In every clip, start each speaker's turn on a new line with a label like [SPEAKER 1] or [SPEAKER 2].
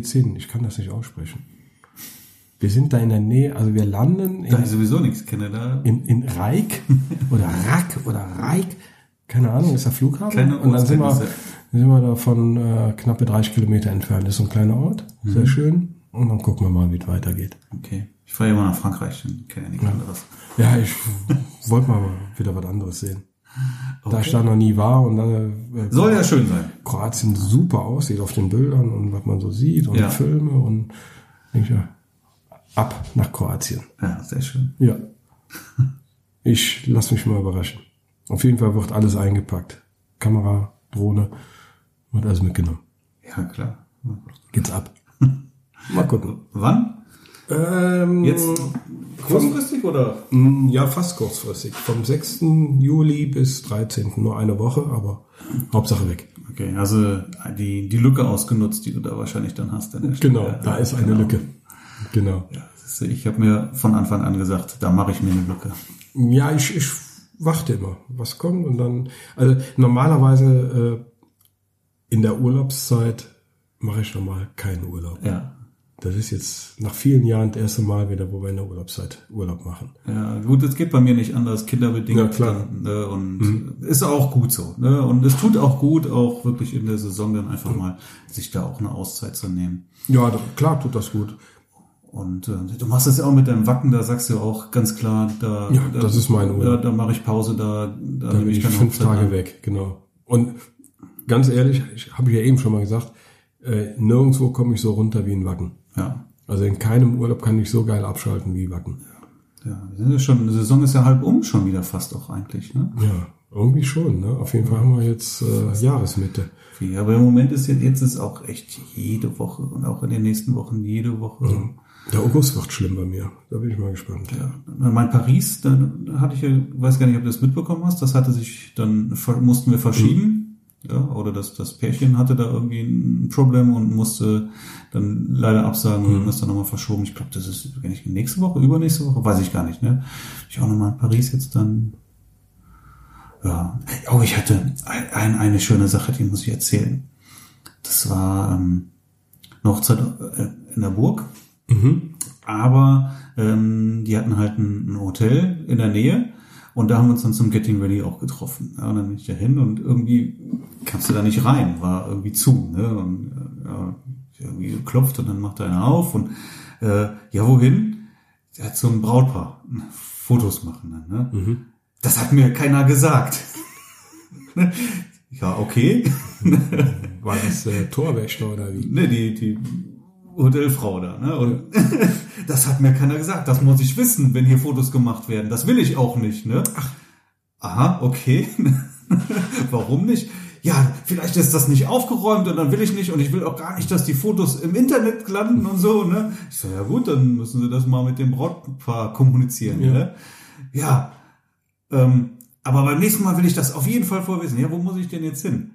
[SPEAKER 1] geht's hin? Ich kann das nicht aussprechen. Wir sind da in der Nähe, also wir landen
[SPEAKER 2] Da
[SPEAKER 1] in,
[SPEAKER 2] ich sowieso nichts kenne, da.
[SPEAKER 1] in, in Reik oder Rack oder Reik, keine Ahnung, ist der Flughafen.
[SPEAKER 2] Keine
[SPEAKER 1] und dann sind wir, sind wir da von äh, knappe 30 Kilometer entfernt. Das ist so ein kleiner Ort,
[SPEAKER 2] Mhm.
[SPEAKER 1] sehr schön. Und dann gucken wir mal, wie es weitergeht.
[SPEAKER 2] Okay. Ich fahre ja mal nach Frankreich, ich kenne ja nichts anderes.
[SPEAKER 1] Ja, ich wollte mal wieder was anderes sehen. Da ich da noch nie war und da äh,
[SPEAKER 2] Soll ja schön sein.
[SPEAKER 1] Kroatien super aussieht auf den Bildern und was man so sieht und
[SPEAKER 2] Ja.
[SPEAKER 1] Filme und ich, ja, ab nach Kroatien.
[SPEAKER 2] Ja, sehr schön.
[SPEAKER 1] Ja. Ich lass mich mal überraschen. Auf jeden Fall wird alles eingepackt. Kamera, Drohne, wird alles mitgenommen.
[SPEAKER 2] Ja, klar.
[SPEAKER 1] Geht's ab. Mal gucken.
[SPEAKER 2] Wann?
[SPEAKER 1] Ähm,
[SPEAKER 2] Jetzt kurzfristig oder?
[SPEAKER 1] Mm, Ja, fast kurzfristig. Vom 6. Juli bis 13. Nur eine Woche, aber Hauptsache weg.
[SPEAKER 2] Okay, also die, die Lücke ausgenutzt, die du da wahrscheinlich dann hast.
[SPEAKER 1] Genau, da ist eine
[SPEAKER 2] genau.
[SPEAKER 1] Lücke. Genau.
[SPEAKER 2] Ja, ich habe mir von Anfang an gesagt, da mache ich mir eine Lücke.
[SPEAKER 1] Ja, ich, ich warte immer, was kommt und dann, also normalerweise äh, in der Urlaubszeit mache ich normal keinen Urlaub.
[SPEAKER 2] Ja.
[SPEAKER 1] Das ist jetzt nach vielen Jahren das erste Mal wieder, wo wir in der Urlaubszeit Urlaub machen.
[SPEAKER 2] Ja, gut, es geht bei mir nicht anders, kinderbedingt.
[SPEAKER 1] Ja, klar.
[SPEAKER 2] Dann, ne, und ist auch gut so. Ne? Und es tut auch gut, auch wirklich in der Saison dann einfach mal sich da auch eine Auszeit zu nehmen.
[SPEAKER 1] Ja, da, klar tut das gut.
[SPEAKER 2] Und äh, du machst es ja auch mit deinem Wacken, da sagst du ja auch ganz klar, da,
[SPEAKER 1] Ja,
[SPEAKER 2] da
[SPEAKER 1] das ist mein
[SPEAKER 2] Da,
[SPEAKER 1] Urlaub.
[SPEAKER 2] da mache ich Pause, da, da,
[SPEAKER 1] Da
[SPEAKER 2] nehme
[SPEAKER 1] bin ich
[SPEAKER 2] keine
[SPEAKER 1] fünf
[SPEAKER 2] Hochzeit
[SPEAKER 1] Tage
[SPEAKER 2] an.
[SPEAKER 1] weg, genau. Und ganz ehrlich, ich habe ja eben schon mal gesagt, äh, nirgendwo komme ich so runter wie in Wacken.
[SPEAKER 2] Ja.
[SPEAKER 1] Also in keinem Urlaub kann ich so geil abschalten wie Wacken.
[SPEAKER 2] Ja, wir sind ja schon, die Saison ist ja halb um schon wieder fast auch eigentlich, ne?
[SPEAKER 1] Ja, irgendwie schon. Ne? Auf jeden Fall haben wir jetzt äh, Jahresmitte.
[SPEAKER 2] Viel. Aber im Moment ist jetzt, jetzt ist auch echt jede Woche und auch in den nächsten Wochen jede Woche.
[SPEAKER 1] Der August wird schlimm bei mir. Da bin ich mal gespannt.
[SPEAKER 2] Ja, mein Paris, da hatte ich ja, weiß gar nicht, ob du das mitbekommen hast, das hatte sich, dann mussten wir verschieben. Ja, oder das, das Pärchen hatte da irgendwie ein Problem und musste dann leider absagen und ist dann nochmal verschoben. Ich glaube, das ist, ich nächste Woche, übernächste Woche, weiß ich gar nicht, ne? Ich auch nochmal in Paris jetzt dann. Ja. Oh, ich hatte ein, ein, eine schöne Sache, die muss ich erzählen. Das war ähm, eine Hochzeit äh, in der Burg. Aber ähm, die hatten halt ein, ein Hotel in der Nähe und da haben wir uns dann zum Getting Ready auch getroffen. Ja, und dann bin ich da hin und irgendwie kamst du da nicht rein, war irgendwie zu. Ne? Und äh, ja, irgendwie geklopft und dann macht einer auf und äh, ja, wohin? So ein Brautpaar. Fotos machen dann. Ne? Das hat mir keiner gesagt. ja, okay.
[SPEAKER 1] War das äh, Torwächter oder wie?
[SPEAKER 2] ne, die, die Hotelfrau da, ne? Und das hat mir keiner gesagt. Das muss ich wissen, wenn hier Fotos gemacht werden. Das will ich auch nicht, ne? Ach. Aha, okay. Warum nicht? Ja, vielleicht ist das nicht aufgeräumt und dann will ich nicht und ich will auch gar nicht, dass die Fotos im Internet landen und so, ne? Ich so, ja gut, dann müssen sie das mal mit dem Brautpaar kommunizieren,
[SPEAKER 1] Ja.
[SPEAKER 2] ne? Ja. Ähm, aber beim nächsten Mal will ich das auf jeden Fall vorwissen. Ja, wo muss ich denn jetzt hin?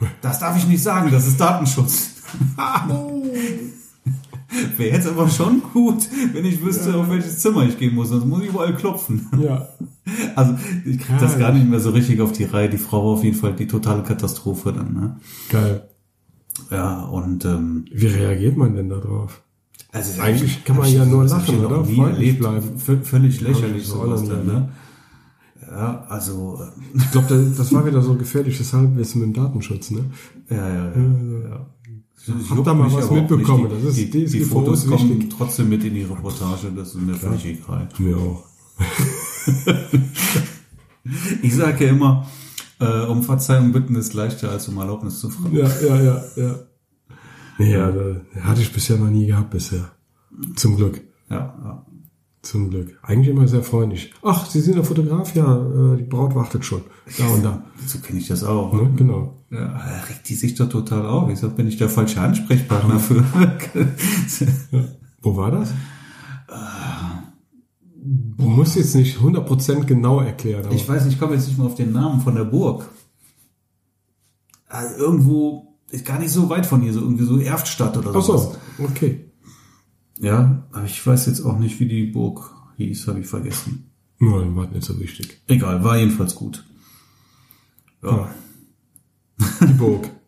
[SPEAKER 2] Das darf ich nicht sagen, das ist Datenschutz. Wäre jetzt aber schon gut, wenn ich wüsste, auf welches Zimmer ich gehen muss. Sonst muss ich überall klopfen.
[SPEAKER 1] Ja.
[SPEAKER 2] Also ich krieg das
[SPEAKER 1] Ja,
[SPEAKER 2] gar nicht mehr so richtig auf die Reihe. Die Frau war auf jeden Fall die totale Katastrophe dann. Ne?
[SPEAKER 1] Geil.
[SPEAKER 2] Ja, und ähm,
[SPEAKER 1] Wie reagiert man denn da drauf?
[SPEAKER 2] also
[SPEAKER 1] Eigentlich kann man ja nur
[SPEAKER 2] das
[SPEAKER 1] lachen, oder? Freundlich
[SPEAKER 2] erlebt.
[SPEAKER 1] bleiben.
[SPEAKER 2] Völlig lächerlich
[SPEAKER 1] ich so
[SPEAKER 2] sowas dann. Ne? Ja, also äh,
[SPEAKER 1] Ich glaube, das, das war wieder so gefährliches Halbwissen mit dem Datenschutz, ne?
[SPEAKER 2] ja, ja, ja. ja. Ich
[SPEAKER 1] Hab
[SPEAKER 2] juckt
[SPEAKER 1] da mal was mitbekommen.
[SPEAKER 2] nicht.
[SPEAKER 1] Das ist-
[SPEAKER 2] die, die, Fotos kommen
[SPEAKER 1] wichtig.
[SPEAKER 2] trotzdem mit in die Reportage. Das ist mir völlig egal.
[SPEAKER 1] Mir auch.
[SPEAKER 2] Ich sage ja immer, äh, um Verzeihung bitten ist leichter als um Erlaubnis zu fragen.
[SPEAKER 1] Ja, ja, ja, ja. Ja, da hatte ich bisher noch nie gehabt bisher. Zum Glück.
[SPEAKER 2] Ja, ja.
[SPEAKER 1] Zum Glück. Eigentlich immer sehr freundlich. Ach, Sie sind der Fotograf? Ja, äh, die Braut wartet schon. Da und da.
[SPEAKER 2] So kenne ich das auch.
[SPEAKER 1] Ne? Genau.
[SPEAKER 2] Ja, da regt die sich doch total auf. Ich sag, bin ich der falsche Ansprechpartner für.
[SPEAKER 1] Wo war das? Du musst jetzt nicht 100% genau erklären,
[SPEAKER 2] ich weiß nicht, ich komme jetzt nicht mal auf den Namen von der Burg. Also irgendwo, ist gar nicht so weit von hier, so irgendwie so Erftstadt oder
[SPEAKER 1] Ach
[SPEAKER 2] sowas.
[SPEAKER 1] so, okay.
[SPEAKER 2] Ja, aber ich weiß jetzt auch nicht, wie die Burg hieß, habe ich vergessen.
[SPEAKER 1] Nein, war nicht so wichtig.
[SPEAKER 2] Egal, war jedenfalls gut. Ja.
[SPEAKER 1] Die Burg.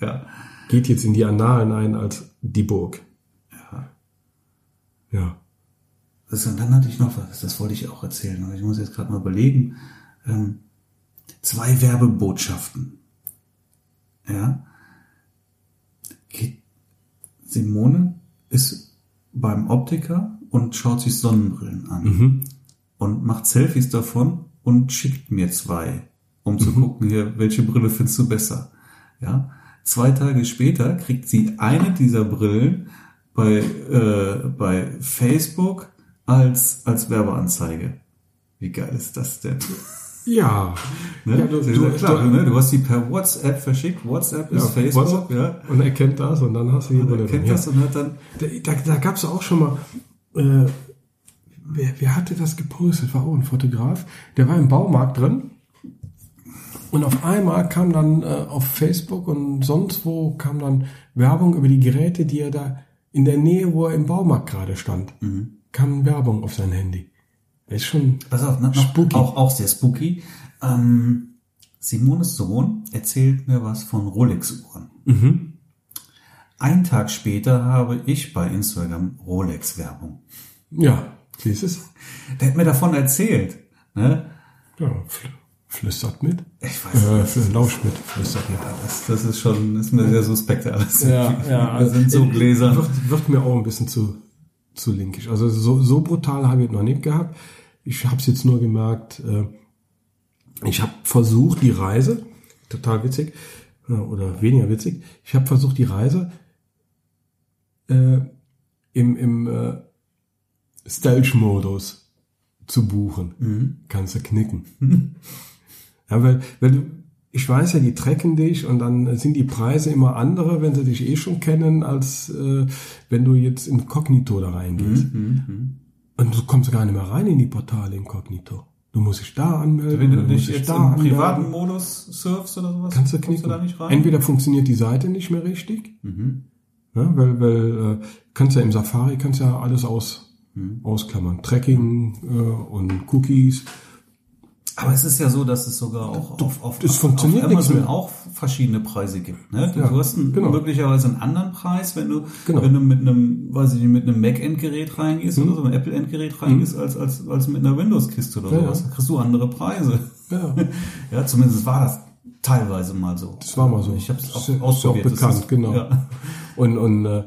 [SPEAKER 2] Ja.
[SPEAKER 1] Geht jetzt in die Annalen ein als die Burg.
[SPEAKER 2] ja.
[SPEAKER 1] Ja.
[SPEAKER 2] Das, und dann hatte ich noch was, das wollte ich auch erzählen, aber ich muss jetzt gerade mal überlegen. Ähm, zwei Werbebotschaften. Ja. Simone ist beim Optiker und schaut sich Sonnenbrillen an
[SPEAKER 1] Mhm.
[SPEAKER 2] und macht Selfies davon und schickt mir zwei, um zu gucken, hier, welche Brille findest du besser. Ja. Zwei Tage später kriegt sie eine dieser Brillen bei, äh, bei Facebook als, als Werbeanzeige. Wie geil ist das denn?
[SPEAKER 1] Ja.
[SPEAKER 2] Ne?
[SPEAKER 1] Ja, du- du-
[SPEAKER 2] ja klar,
[SPEAKER 1] du-
[SPEAKER 2] ne? du hast die per WhatsApp verschickt. WhatsApp ist Facebook,
[SPEAKER 1] WhatsApp.
[SPEAKER 2] ja.
[SPEAKER 1] Und er kennt das und dann hast du die Brille.
[SPEAKER 2] er kennt
[SPEAKER 1] ja.
[SPEAKER 2] das und hat dann,
[SPEAKER 1] Da, da, da gab es auch schon mal, äh, wer, wer hatte das gepostet? War auch ein Fotograf. Der war im Baumarkt drin. Und auf einmal kam dann äh, auf Facebook und sonst wo kam dann Werbung über die Geräte, die er da in der Nähe, wo er im Baumarkt gerade stand, kam Werbung auf sein Handy. Ist schon
[SPEAKER 2] pass auf, noch,
[SPEAKER 1] Spooky.
[SPEAKER 2] auch, auch sehr spooky. Ähm, Simones Sohn erzählt mir was von Rolex-Uhren.
[SPEAKER 1] Mhm.
[SPEAKER 2] Ein Tag später habe ich bei Instagram Rolex-Werbung.
[SPEAKER 1] ja, siehst es?
[SPEAKER 2] Der hat mir davon erzählt. Ne?
[SPEAKER 1] Ja, fl flüstert mit.
[SPEAKER 2] Ich weiß
[SPEAKER 1] Äh,
[SPEAKER 2] nicht.
[SPEAKER 1] für Lauscht mit, flüstert mit.
[SPEAKER 2] Das, das ist schon, ist mir sehr suspekt alles.
[SPEAKER 1] Ja,
[SPEAKER 2] Wir sind so
[SPEAKER 1] äh,
[SPEAKER 2] gläsern.
[SPEAKER 1] Wird, wird mir auch ein bisschen zu, zu linkisch. Also so, so brutal habe ich es noch nicht gehabt. Ich habe es jetzt nur gemerkt, äh, ich habe versucht, die Reise, total witzig, äh, oder weniger witzig, ich habe versucht, die Reise äh, im, im äh, Stealth-Modus zu buchen. Kannst du knicken. Ja, weil, weil du, ich weiß ja, die trecken dich und dann sind die Preise immer andere, wenn sie dich eh schon kennen, als äh, wenn du jetzt inkognito da reingehst. Und du kommst gar nicht mehr rein in die Portale inkognito. Du musst dich da anmelden.
[SPEAKER 2] Wenn du nicht jetzt
[SPEAKER 1] da
[SPEAKER 2] im
[SPEAKER 1] anmelden.
[SPEAKER 2] privaten Modus surfst oder sowas,
[SPEAKER 1] kannst du knicken.
[SPEAKER 2] du da nicht rein?
[SPEAKER 1] Entweder funktioniert die Seite nicht mehr richtig,
[SPEAKER 2] Mhm.
[SPEAKER 1] ja, weil, weil äh, kannst ja im Safari kannst ja alles aus,
[SPEAKER 2] Mhm.
[SPEAKER 1] ausklammern. Tracking äh, und Cookies.
[SPEAKER 2] Aber es ist ja so, dass es sogar auch auf, auf, auf,
[SPEAKER 1] funktioniert
[SPEAKER 2] auf Amazon auch verschiedene Preise gibt. Ne? Du,
[SPEAKER 1] Ja,
[SPEAKER 2] du hast einen,
[SPEAKER 1] genau.
[SPEAKER 2] möglicherweise einen anderen Preis, wenn du,
[SPEAKER 1] Genau.
[SPEAKER 2] wenn du mit einem, weiß ich nicht, mit einem Mac-Endgerät reingehst
[SPEAKER 1] Mhm.
[SPEAKER 2] oder so, ein Apple-Endgerät reingehst, als, als, als mit einer Windows-Kiste oder
[SPEAKER 1] Ja,
[SPEAKER 2] sowas. Da kriegst du andere Preise.
[SPEAKER 1] Ja,
[SPEAKER 2] Ja, zumindest war das teilweise mal so.
[SPEAKER 1] das war mal so.
[SPEAKER 2] Ich habe es auch
[SPEAKER 1] ja- ist
[SPEAKER 2] ausprobiert.
[SPEAKER 1] auch bekannt,
[SPEAKER 2] ist-
[SPEAKER 1] genau.
[SPEAKER 2] Ja.
[SPEAKER 1] Und, und äh,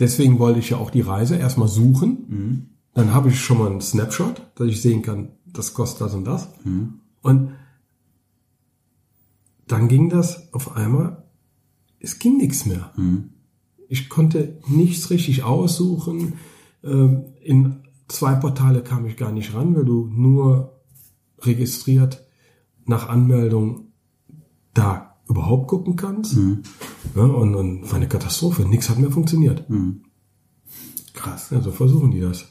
[SPEAKER 1] deswegen wollte ich ja auch die Reise erstmal suchen.
[SPEAKER 2] Mhm.
[SPEAKER 1] Dann habe ich schon mal einen Snapshot, dass ich sehen kann, das kostet das und das.
[SPEAKER 2] Mhm.
[SPEAKER 1] Und dann ging das auf einmal, es ging nichts mehr.
[SPEAKER 2] Mhm.
[SPEAKER 1] Ich konnte nichts richtig aussuchen. Ähm, In zwei Portale kam ich gar nicht ran, weil du nur registriert nach Anmeldung da überhaupt gucken kannst. Ja, und, und war eine Katastrophe. Nichts hat mehr funktioniert.
[SPEAKER 2] Krass.
[SPEAKER 1] Ja, so versuchen die das.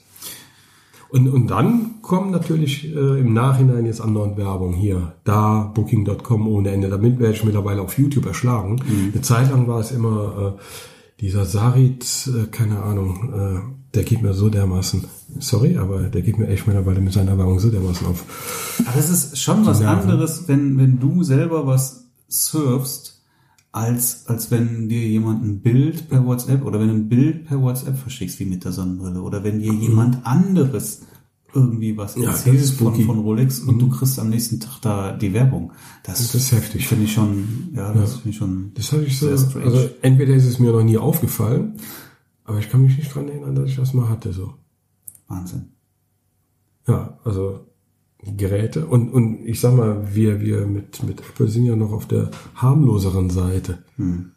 [SPEAKER 1] Und, und dann kommen natürlich äh, im Nachhinein jetzt andere Werbung hier, da, Booking.com ohne Ende. Damit werde ich mittlerweile auf YouTube erschlagen. Eine Zeit lang war es immer äh, dieser Sarit, äh, keine Ahnung, äh, der geht mir so dermaßen, sorry, aber der geht mir echt mittlerweile mit seiner Werbung so dermaßen auf.
[SPEAKER 2] Aber es ist schon was anderes, wenn, wenn du selber was surfst, als, als wenn dir jemand ein Bild per WhatsApp oder wenn du ein Bild per WhatsApp verschickst, wie mit der Sonnenbrille, oder wenn dir jemand anderes irgendwie was
[SPEAKER 1] Mhm. Ja, ist
[SPEAKER 2] von.
[SPEAKER 1] Mhm.
[SPEAKER 2] von Rolex und du kriegst am nächsten Tag da die Werbung. Das,
[SPEAKER 1] Das ist heftig.
[SPEAKER 2] Finde ich schon, ja, das finde ich schon.
[SPEAKER 1] Das hatte ich so,
[SPEAKER 2] Sehr strange.
[SPEAKER 1] also entweder ist es mir noch nie aufgefallen, aber ich kann mich nicht dran erinnern, dass ich das mal hatte, so.
[SPEAKER 2] Wahnsinn.
[SPEAKER 1] Ja, also Geräte und, und ich sag mal, wir, wir mit, mit Apple sind ja noch auf der harmloseren Seite.
[SPEAKER 2] Hm.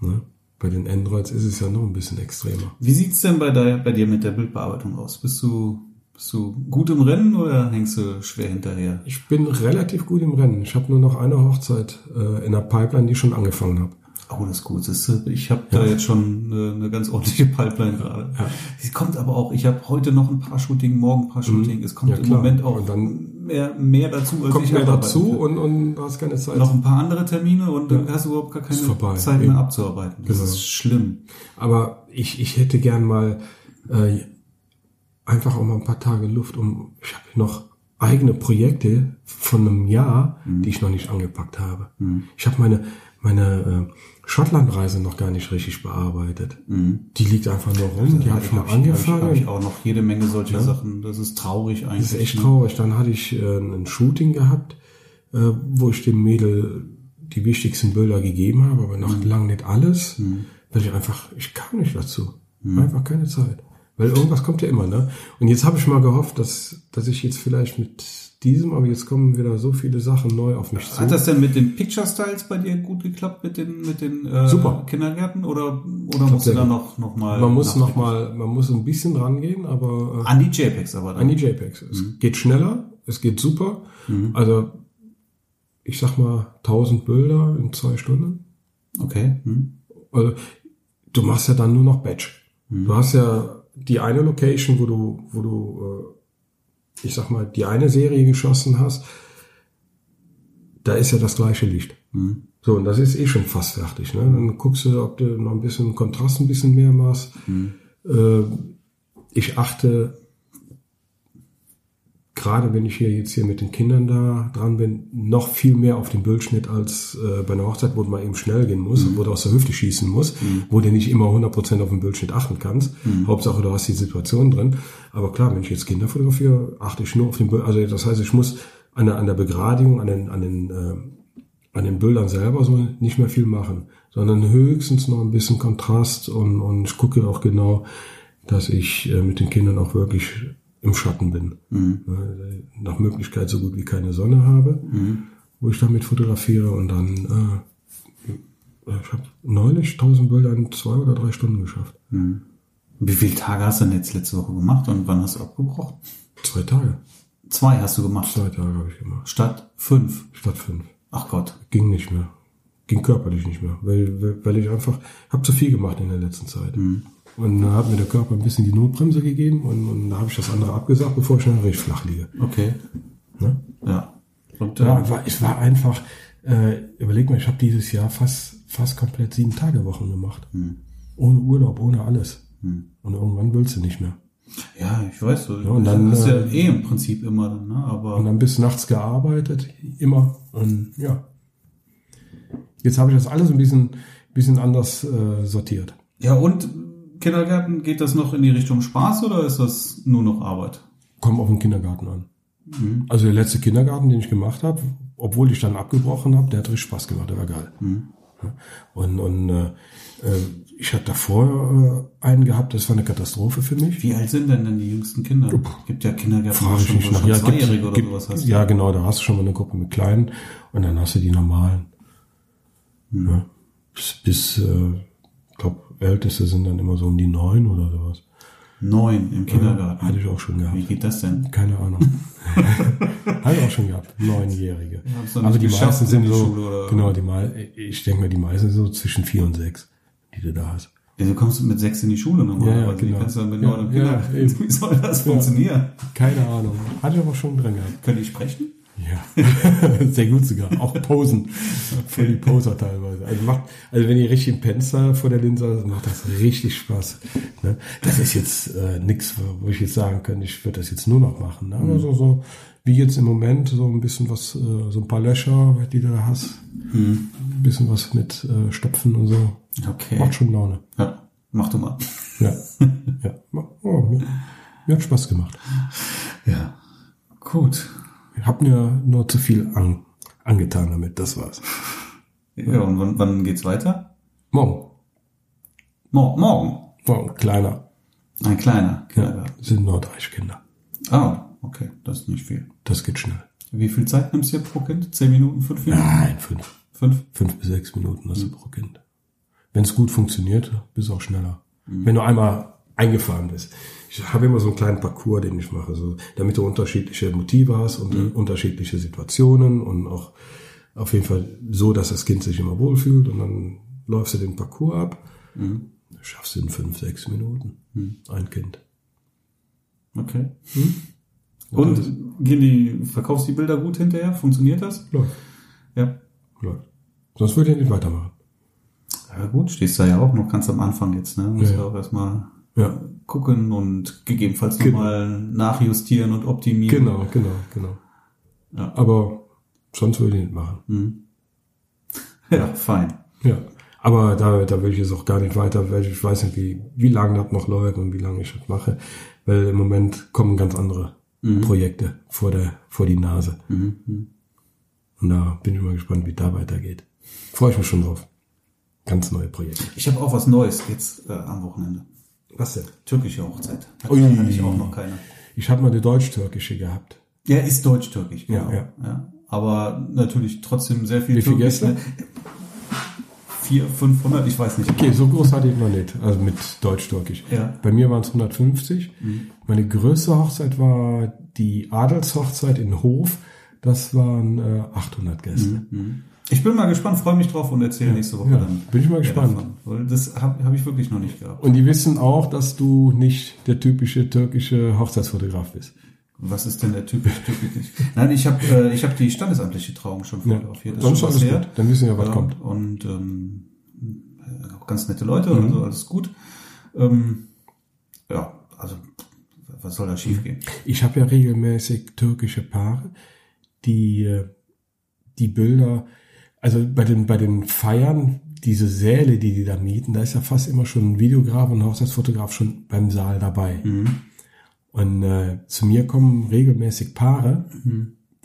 [SPEAKER 1] Ne? Bei den Androids ist es ja noch ein bisschen extremer.
[SPEAKER 2] Wie sieht's denn bei, der, bei dir mit der Bildbearbeitung aus? Bist du, bist du gut im Rennen oder hängst du schwer hinterher?
[SPEAKER 1] Ich bin relativ gut im Rennen. Ich habe nur noch eine Hochzeit äh, in der Pipeline, die ich schon angefangen habe.
[SPEAKER 2] Oh, das ist gut. Das ist, ich habe da jetzt schon eine, eine ganz ordentliche Pipeline gerade.
[SPEAKER 1] Ja.
[SPEAKER 2] Es kommt aber auch, ich habe heute noch ein paar Shooting, morgen ein paar Shooting. Es kommt
[SPEAKER 1] Ja,
[SPEAKER 2] im. Moment auch
[SPEAKER 1] Und dann
[SPEAKER 2] mehr, mehr dazu, als
[SPEAKER 1] Kommt
[SPEAKER 2] ich
[SPEAKER 1] mehr dazu und, und du hast keine Zeit.
[SPEAKER 2] noch ein paar andere Termine und dann
[SPEAKER 1] Ja.
[SPEAKER 2] hast du überhaupt gar keine. Zeit mehr
[SPEAKER 1] Eben.
[SPEAKER 2] abzuarbeiten. Das
[SPEAKER 1] Genau.
[SPEAKER 2] ist schlimm.
[SPEAKER 1] Aber ich, ich hätte gern mal äh, einfach auch mal ein paar Tage Luft, um ich habe noch eigene Projekte von einem Jahr, die ich noch nicht angepackt habe. Ich habe meine meine äh, Schottlandreise noch gar nicht richtig bearbeitet. Die liegt einfach nur rum, die habe ich mal
[SPEAKER 2] Hab ich,
[SPEAKER 1] angefangen.
[SPEAKER 2] hab ich auch noch jede Menge solcher Sachen. Das ist traurig eigentlich.
[SPEAKER 1] Das ist echt traurig. Dann hatte ich äh, ein Shooting gehabt, äh, wo ich dem Mädel die wichtigsten Bilder gegeben habe, aber noch lang nicht alles, weil ich einfach, ich kam nicht dazu. Einfach keine Zeit. Weil irgendwas kommt ja immer, ne? Und jetzt habe ich mal gehofft, dass, dass ich jetzt vielleicht mit diesem, aber jetzt kommen wieder so viele Sachen neu auf mich zu.
[SPEAKER 2] Hat das denn mit den Picture Styles bei dir gut geklappt mit den mit den äh,
[SPEAKER 1] Super.
[SPEAKER 2] Kindergärten oder oder musst du da noch noch mal
[SPEAKER 1] man muss noch mal, man muss ein bisschen rangehen, aber äh,
[SPEAKER 2] an die JPEGs aber dann.
[SPEAKER 1] an die JPEGs. Es geht schneller, es geht super. Also ich sag mal 1000 Bilder in zwei Stunden.
[SPEAKER 2] Okay. Hm.
[SPEAKER 1] Also, du machst ja dann nur noch Batch. Du hast ja die eine Location, wo du, wo du, äh, ich sag mal, die eine Serie geschossen hast, da ist ja das gleiche Licht. So, und das ist eh schon fast fertig. Ne? Dann guckst du, ob du noch ein bisschen Kontrast ein bisschen mehr machst. Äh, ich achte, gerade wenn ich hier jetzt hier mit den Kindern da dran bin, noch viel mehr auf den Bildschnitt als äh, bei einer Hochzeit, wo mal eben schnell gehen musst, wo du aus der Hüfte schießen musst, wo du nicht immer 100% auf den Bildschnitt achten kannst. Hauptsache, du hast die Situation drin. Aber klar, wenn ich jetzt Kinder fotografiere, achte ich nur auf den Bild. Also das heißt, ich muss an der, an der Begradigung, an den, an den äh, an den Bildern selber so nicht mehr viel machen, sondern höchstens noch ein bisschen Kontrast und, und ich gucke auch genau, dass ich äh, mit den Kindern auch wirklich im Schatten bin. Äh, Nach Möglichkeit so gut wie keine Sonne habe, wo ich damit fotografiere und dann, äh, ich habe neulich 1000 Bilder in zwei oder drei Stunden geschafft.
[SPEAKER 2] Wie viele Tage hast du denn jetzt letzte Woche gemacht und wann hast du abgebrochen?
[SPEAKER 1] Zwei Tage.
[SPEAKER 2] Zwei hast du gemacht.
[SPEAKER 1] Zwei Tage habe ich gemacht.
[SPEAKER 2] Statt fünf.
[SPEAKER 1] Statt fünf.
[SPEAKER 2] Ach Gott.
[SPEAKER 1] Ging nicht mehr. Ging körperlich nicht mehr. Weil, weil, weil ich einfach, habe zu viel gemacht in der letzten Zeit. Und da hat mir der Körper ein bisschen die Notbremse gegeben und, und da habe ich das andere abgesagt, bevor ich dann richtig flach liege.
[SPEAKER 2] Okay.
[SPEAKER 1] Ne?
[SPEAKER 2] Ja. Und, äh,
[SPEAKER 1] Ja, war, es war einfach, äh, überleg mal, ich habe dieses Jahr fast, fast komplett sieben Tage Wochen gemacht. Ohne Urlaub, ohne alles. Und irgendwann willst du nicht mehr.
[SPEAKER 2] ja, ich weiß. So,
[SPEAKER 1] und dann,
[SPEAKER 2] das ist ja
[SPEAKER 1] äh,
[SPEAKER 2] eh im Prinzip immer dann, ne? Aber
[SPEAKER 1] Und dann bis nachts gearbeitet, immer. Und ja. Jetzt habe ich das alles ein bisschen, bisschen anders äh, sortiert.
[SPEAKER 2] ja und Kindergarten geht das noch in die Richtung Spaß oder ist das nur noch Arbeit?
[SPEAKER 1] Kommt auf den Kindergarten an. Also der letzte Kindergarten, den ich gemacht habe, obwohl ich dann abgebrochen habe, der hat richtig Spaß gemacht, der war geil. Ja. Und, und äh, äh, ich hatte davor äh, einen gehabt, das war eine Katastrophe für mich.
[SPEAKER 2] Wie alt sind denn denn die jüngsten Kinder? Gibt ja Kindergärten,
[SPEAKER 1] Frage ich
[SPEAKER 2] schon,
[SPEAKER 1] nicht nach. Ja, gibt,
[SPEAKER 2] Zweijährige oder
[SPEAKER 1] gibt,
[SPEAKER 2] sowas hast.
[SPEAKER 1] ja, genau, da hast du schon mal eine Gruppe mit Kleinen und dann hast du die normalen. Ja. Bis, bis äh, Älteste sind dann immer so um die neun oder sowas.
[SPEAKER 2] Neun im Kindergarten.
[SPEAKER 1] Hatte ich auch schon gehabt.
[SPEAKER 2] Wie geht das denn?
[SPEAKER 1] Keine Ahnung. Habe ich auch schon gehabt. Neunjährige. Aber die meisten
[SPEAKER 2] in
[SPEAKER 1] sind
[SPEAKER 2] die
[SPEAKER 1] so, genau, die mei ich denke mal, die meisten sind so zwischen vier und sechs, die du da hast.
[SPEAKER 2] Ja, du kommst mit sechs in die Schule normalerweise.
[SPEAKER 1] Ja, ja, genau.
[SPEAKER 2] Wie kannst du dann mit
[SPEAKER 1] Ja,
[SPEAKER 2] neun im
[SPEAKER 1] ja,
[SPEAKER 2] Kindergarten?
[SPEAKER 1] eben.
[SPEAKER 2] Wie soll das funktionieren?
[SPEAKER 1] Keine Ahnung. Hatte ich aber schon drin gehabt.
[SPEAKER 2] Können die sprechen?
[SPEAKER 1] Ja. Sehr gut sogar. Auch Posen. Für die Poser teilweise. Also macht, also wenn ihr richtig im Penster vor der Linse seid, macht das richtig Spaß. Ne? Das ist jetzt äh, nichts, wo ich jetzt sagen könnte, ich würde das jetzt nur noch machen. Ne? Aber so, so wie jetzt im Moment, so ein bisschen was, äh, so ein paar Löcher, die du da hast. Ein bisschen was mit äh, Stopfen und so.
[SPEAKER 2] Okay.
[SPEAKER 1] Macht schon Laune.
[SPEAKER 2] Ja, mach du mal.
[SPEAKER 1] Ja. ja. Oh, mir, mir hat Spaß gemacht.
[SPEAKER 2] Ja. Gut.
[SPEAKER 1] Ich hab mir nur zu viel an, angetan damit, das war's.
[SPEAKER 2] Ja, und wann, wann geht's weiter?
[SPEAKER 1] Morgen.
[SPEAKER 2] Mor morgen.
[SPEAKER 1] Morgen, kleiner.
[SPEAKER 2] Ein kleiner
[SPEAKER 1] Ja,
[SPEAKER 2] Kindergarten.
[SPEAKER 1] sind nur 30 Kinder.
[SPEAKER 2] Ah, okay. Das ist nicht viel.
[SPEAKER 1] Das geht schnell.
[SPEAKER 2] Wie viel Zeit nimmst du hier pro Kind? Zehn Minuten, fünf Minuten?
[SPEAKER 1] Nein, fünf.
[SPEAKER 2] Fünf?
[SPEAKER 1] Fünf bis sechs Minuten hast du pro Kind. Wenn es gut funktioniert, bist du auch schneller. Wenn du einmal eingefahren bist. Ich habe immer so einen kleinen Parcours, den ich mache, so, damit du unterschiedliche Motive hast und unterschiedliche Situationen und auch auf jeden Fall so, dass das Kind sich immer wohlfühlt und dann läufst du den Parcours ab. Schaffst du in fünf, sechs Minuten. Ein Kind.
[SPEAKER 2] Okay. Und gehen die, verkaufst die Bilder gut hinterher? Funktioniert das?
[SPEAKER 1] Läuft.
[SPEAKER 2] Ja.
[SPEAKER 1] Läuft. Sonst würde ich nicht weitermachen.
[SPEAKER 2] Ja gut, stehst da ja auch noch ganz am Anfang jetzt, ne? Musst
[SPEAKER 1] Ja,
[SPEAKER 2] ja
[SPEAKER 1] ja.
[SPEAKER 2] auch erstmal
[SPEAKER 1] Ja.
[SPEAKER 2] gucken und gegebenenfalls
[SPEAKER 1] Genau.
[SPEAKER 2] nochmal nachjustieren und optimieren.
[SPEAKER 1] Genau, genau, genau.
[SPEAKER 2] Ja.
[SPEAKER 1] Aber sonst würde ich nicht machen.
[SPEAKER 2] Ja, fein.
[SPEAKER 1] Ja. Aber da, da will ich jetzt auch gar nicht weiter, weil ich weiß nicht, wie, wie lange das noch läuft und wie lange ich das mache. Weil im Moment kommen ganz andere Projekte vor der, vor die Nase.
[SPEAKER 2] Mhm.
[SPEAKER 1] Und da bin ich mal gespannt, wie da weitergeht. Freue ich mich schon drauf. Ganz neue Projekte.
[SPEAKER 2] Ich habe auch was Neues jetzt äh, am Wochenende.
[SPEAKER 1] Was denn?
[SPEAKER 2] Türkische Hochzeit. Hatte, hatte ich auch noch keine.
[SPEAKER 1] Ich habe mal eine deutsch-türkische gehabt.
[SPEAKER 2] Ja, ist deutsch-türkisch, genau.
[SPEAKER 1] Ja,
[SPEAKER 2] Ja, Aber natürlich trotzdem sehr viel
[SPEAKER 1] Wie viele
[SPEAKER 2] Türkisch,
[SPEAKER 1] Gäste?
[SPEAKER 2] ne? Vier, 500, ich weiß nicht.
[SPEAKER 1] Okay, so groß hatte ich noch nicht. Also mit deutsch-türkisch.
[SPEAKER 2] Ja.
[SPEAKER 1] Bei mir waren es 150. Meine größte Hochzeit war die Adelshochzeit in Hof. Das waren äh, 800 Gäste.
[SPEAKER 2] Mhm. Ich bin mal gespannt, freue mich drauf und erzähle nächste Woche
[SPEAKER 1] Ja,
[SPEAKER 2] dann.
[SPEAKER 1] bin ich mal gespannt.
[SPEAKER 2] davon. Weil das habe hab ich wirklich noch nicht gehabt.
[SPEAKER 1] Und die wissen auch, dass du nicht der typische türkische Hochzeitsfotograf bist.
[SPEAKER 2] Was ist denn der typisch türkische? Nein, ich habe äh, ich hab die standesamtliche Trauung schon
[SPEAKER 1] Ja.
[SPEAKER 2] fotografiert. Schon was
[SPEAKER 1] alles
[SPEAKER 2] her.
[SPEAKER 1] gut. Dann wissen wir, was
[SPEAKER 2] Ja,
[SPEAKER 1] kommt.
[SPEAKER 2] Und ähm, äh, auch ganz nette Leute,
[SPEAKER 1] Mhm.
[SPEAKER 2] also alles gut. Ähm, ja, also was soll da schief gehen?
[SPEAKER 1] Ich habe ja regelmäßig türkische Paare, die äh, die Bilder, also bei den bei den Feiern, diese Säle, die die da mieten, da ist ja fast immer schon ein Videograf und ein Hochzeitsfotograf schon beim Saal dabei. Und äh, zu mir kommen regelmäßig Paare,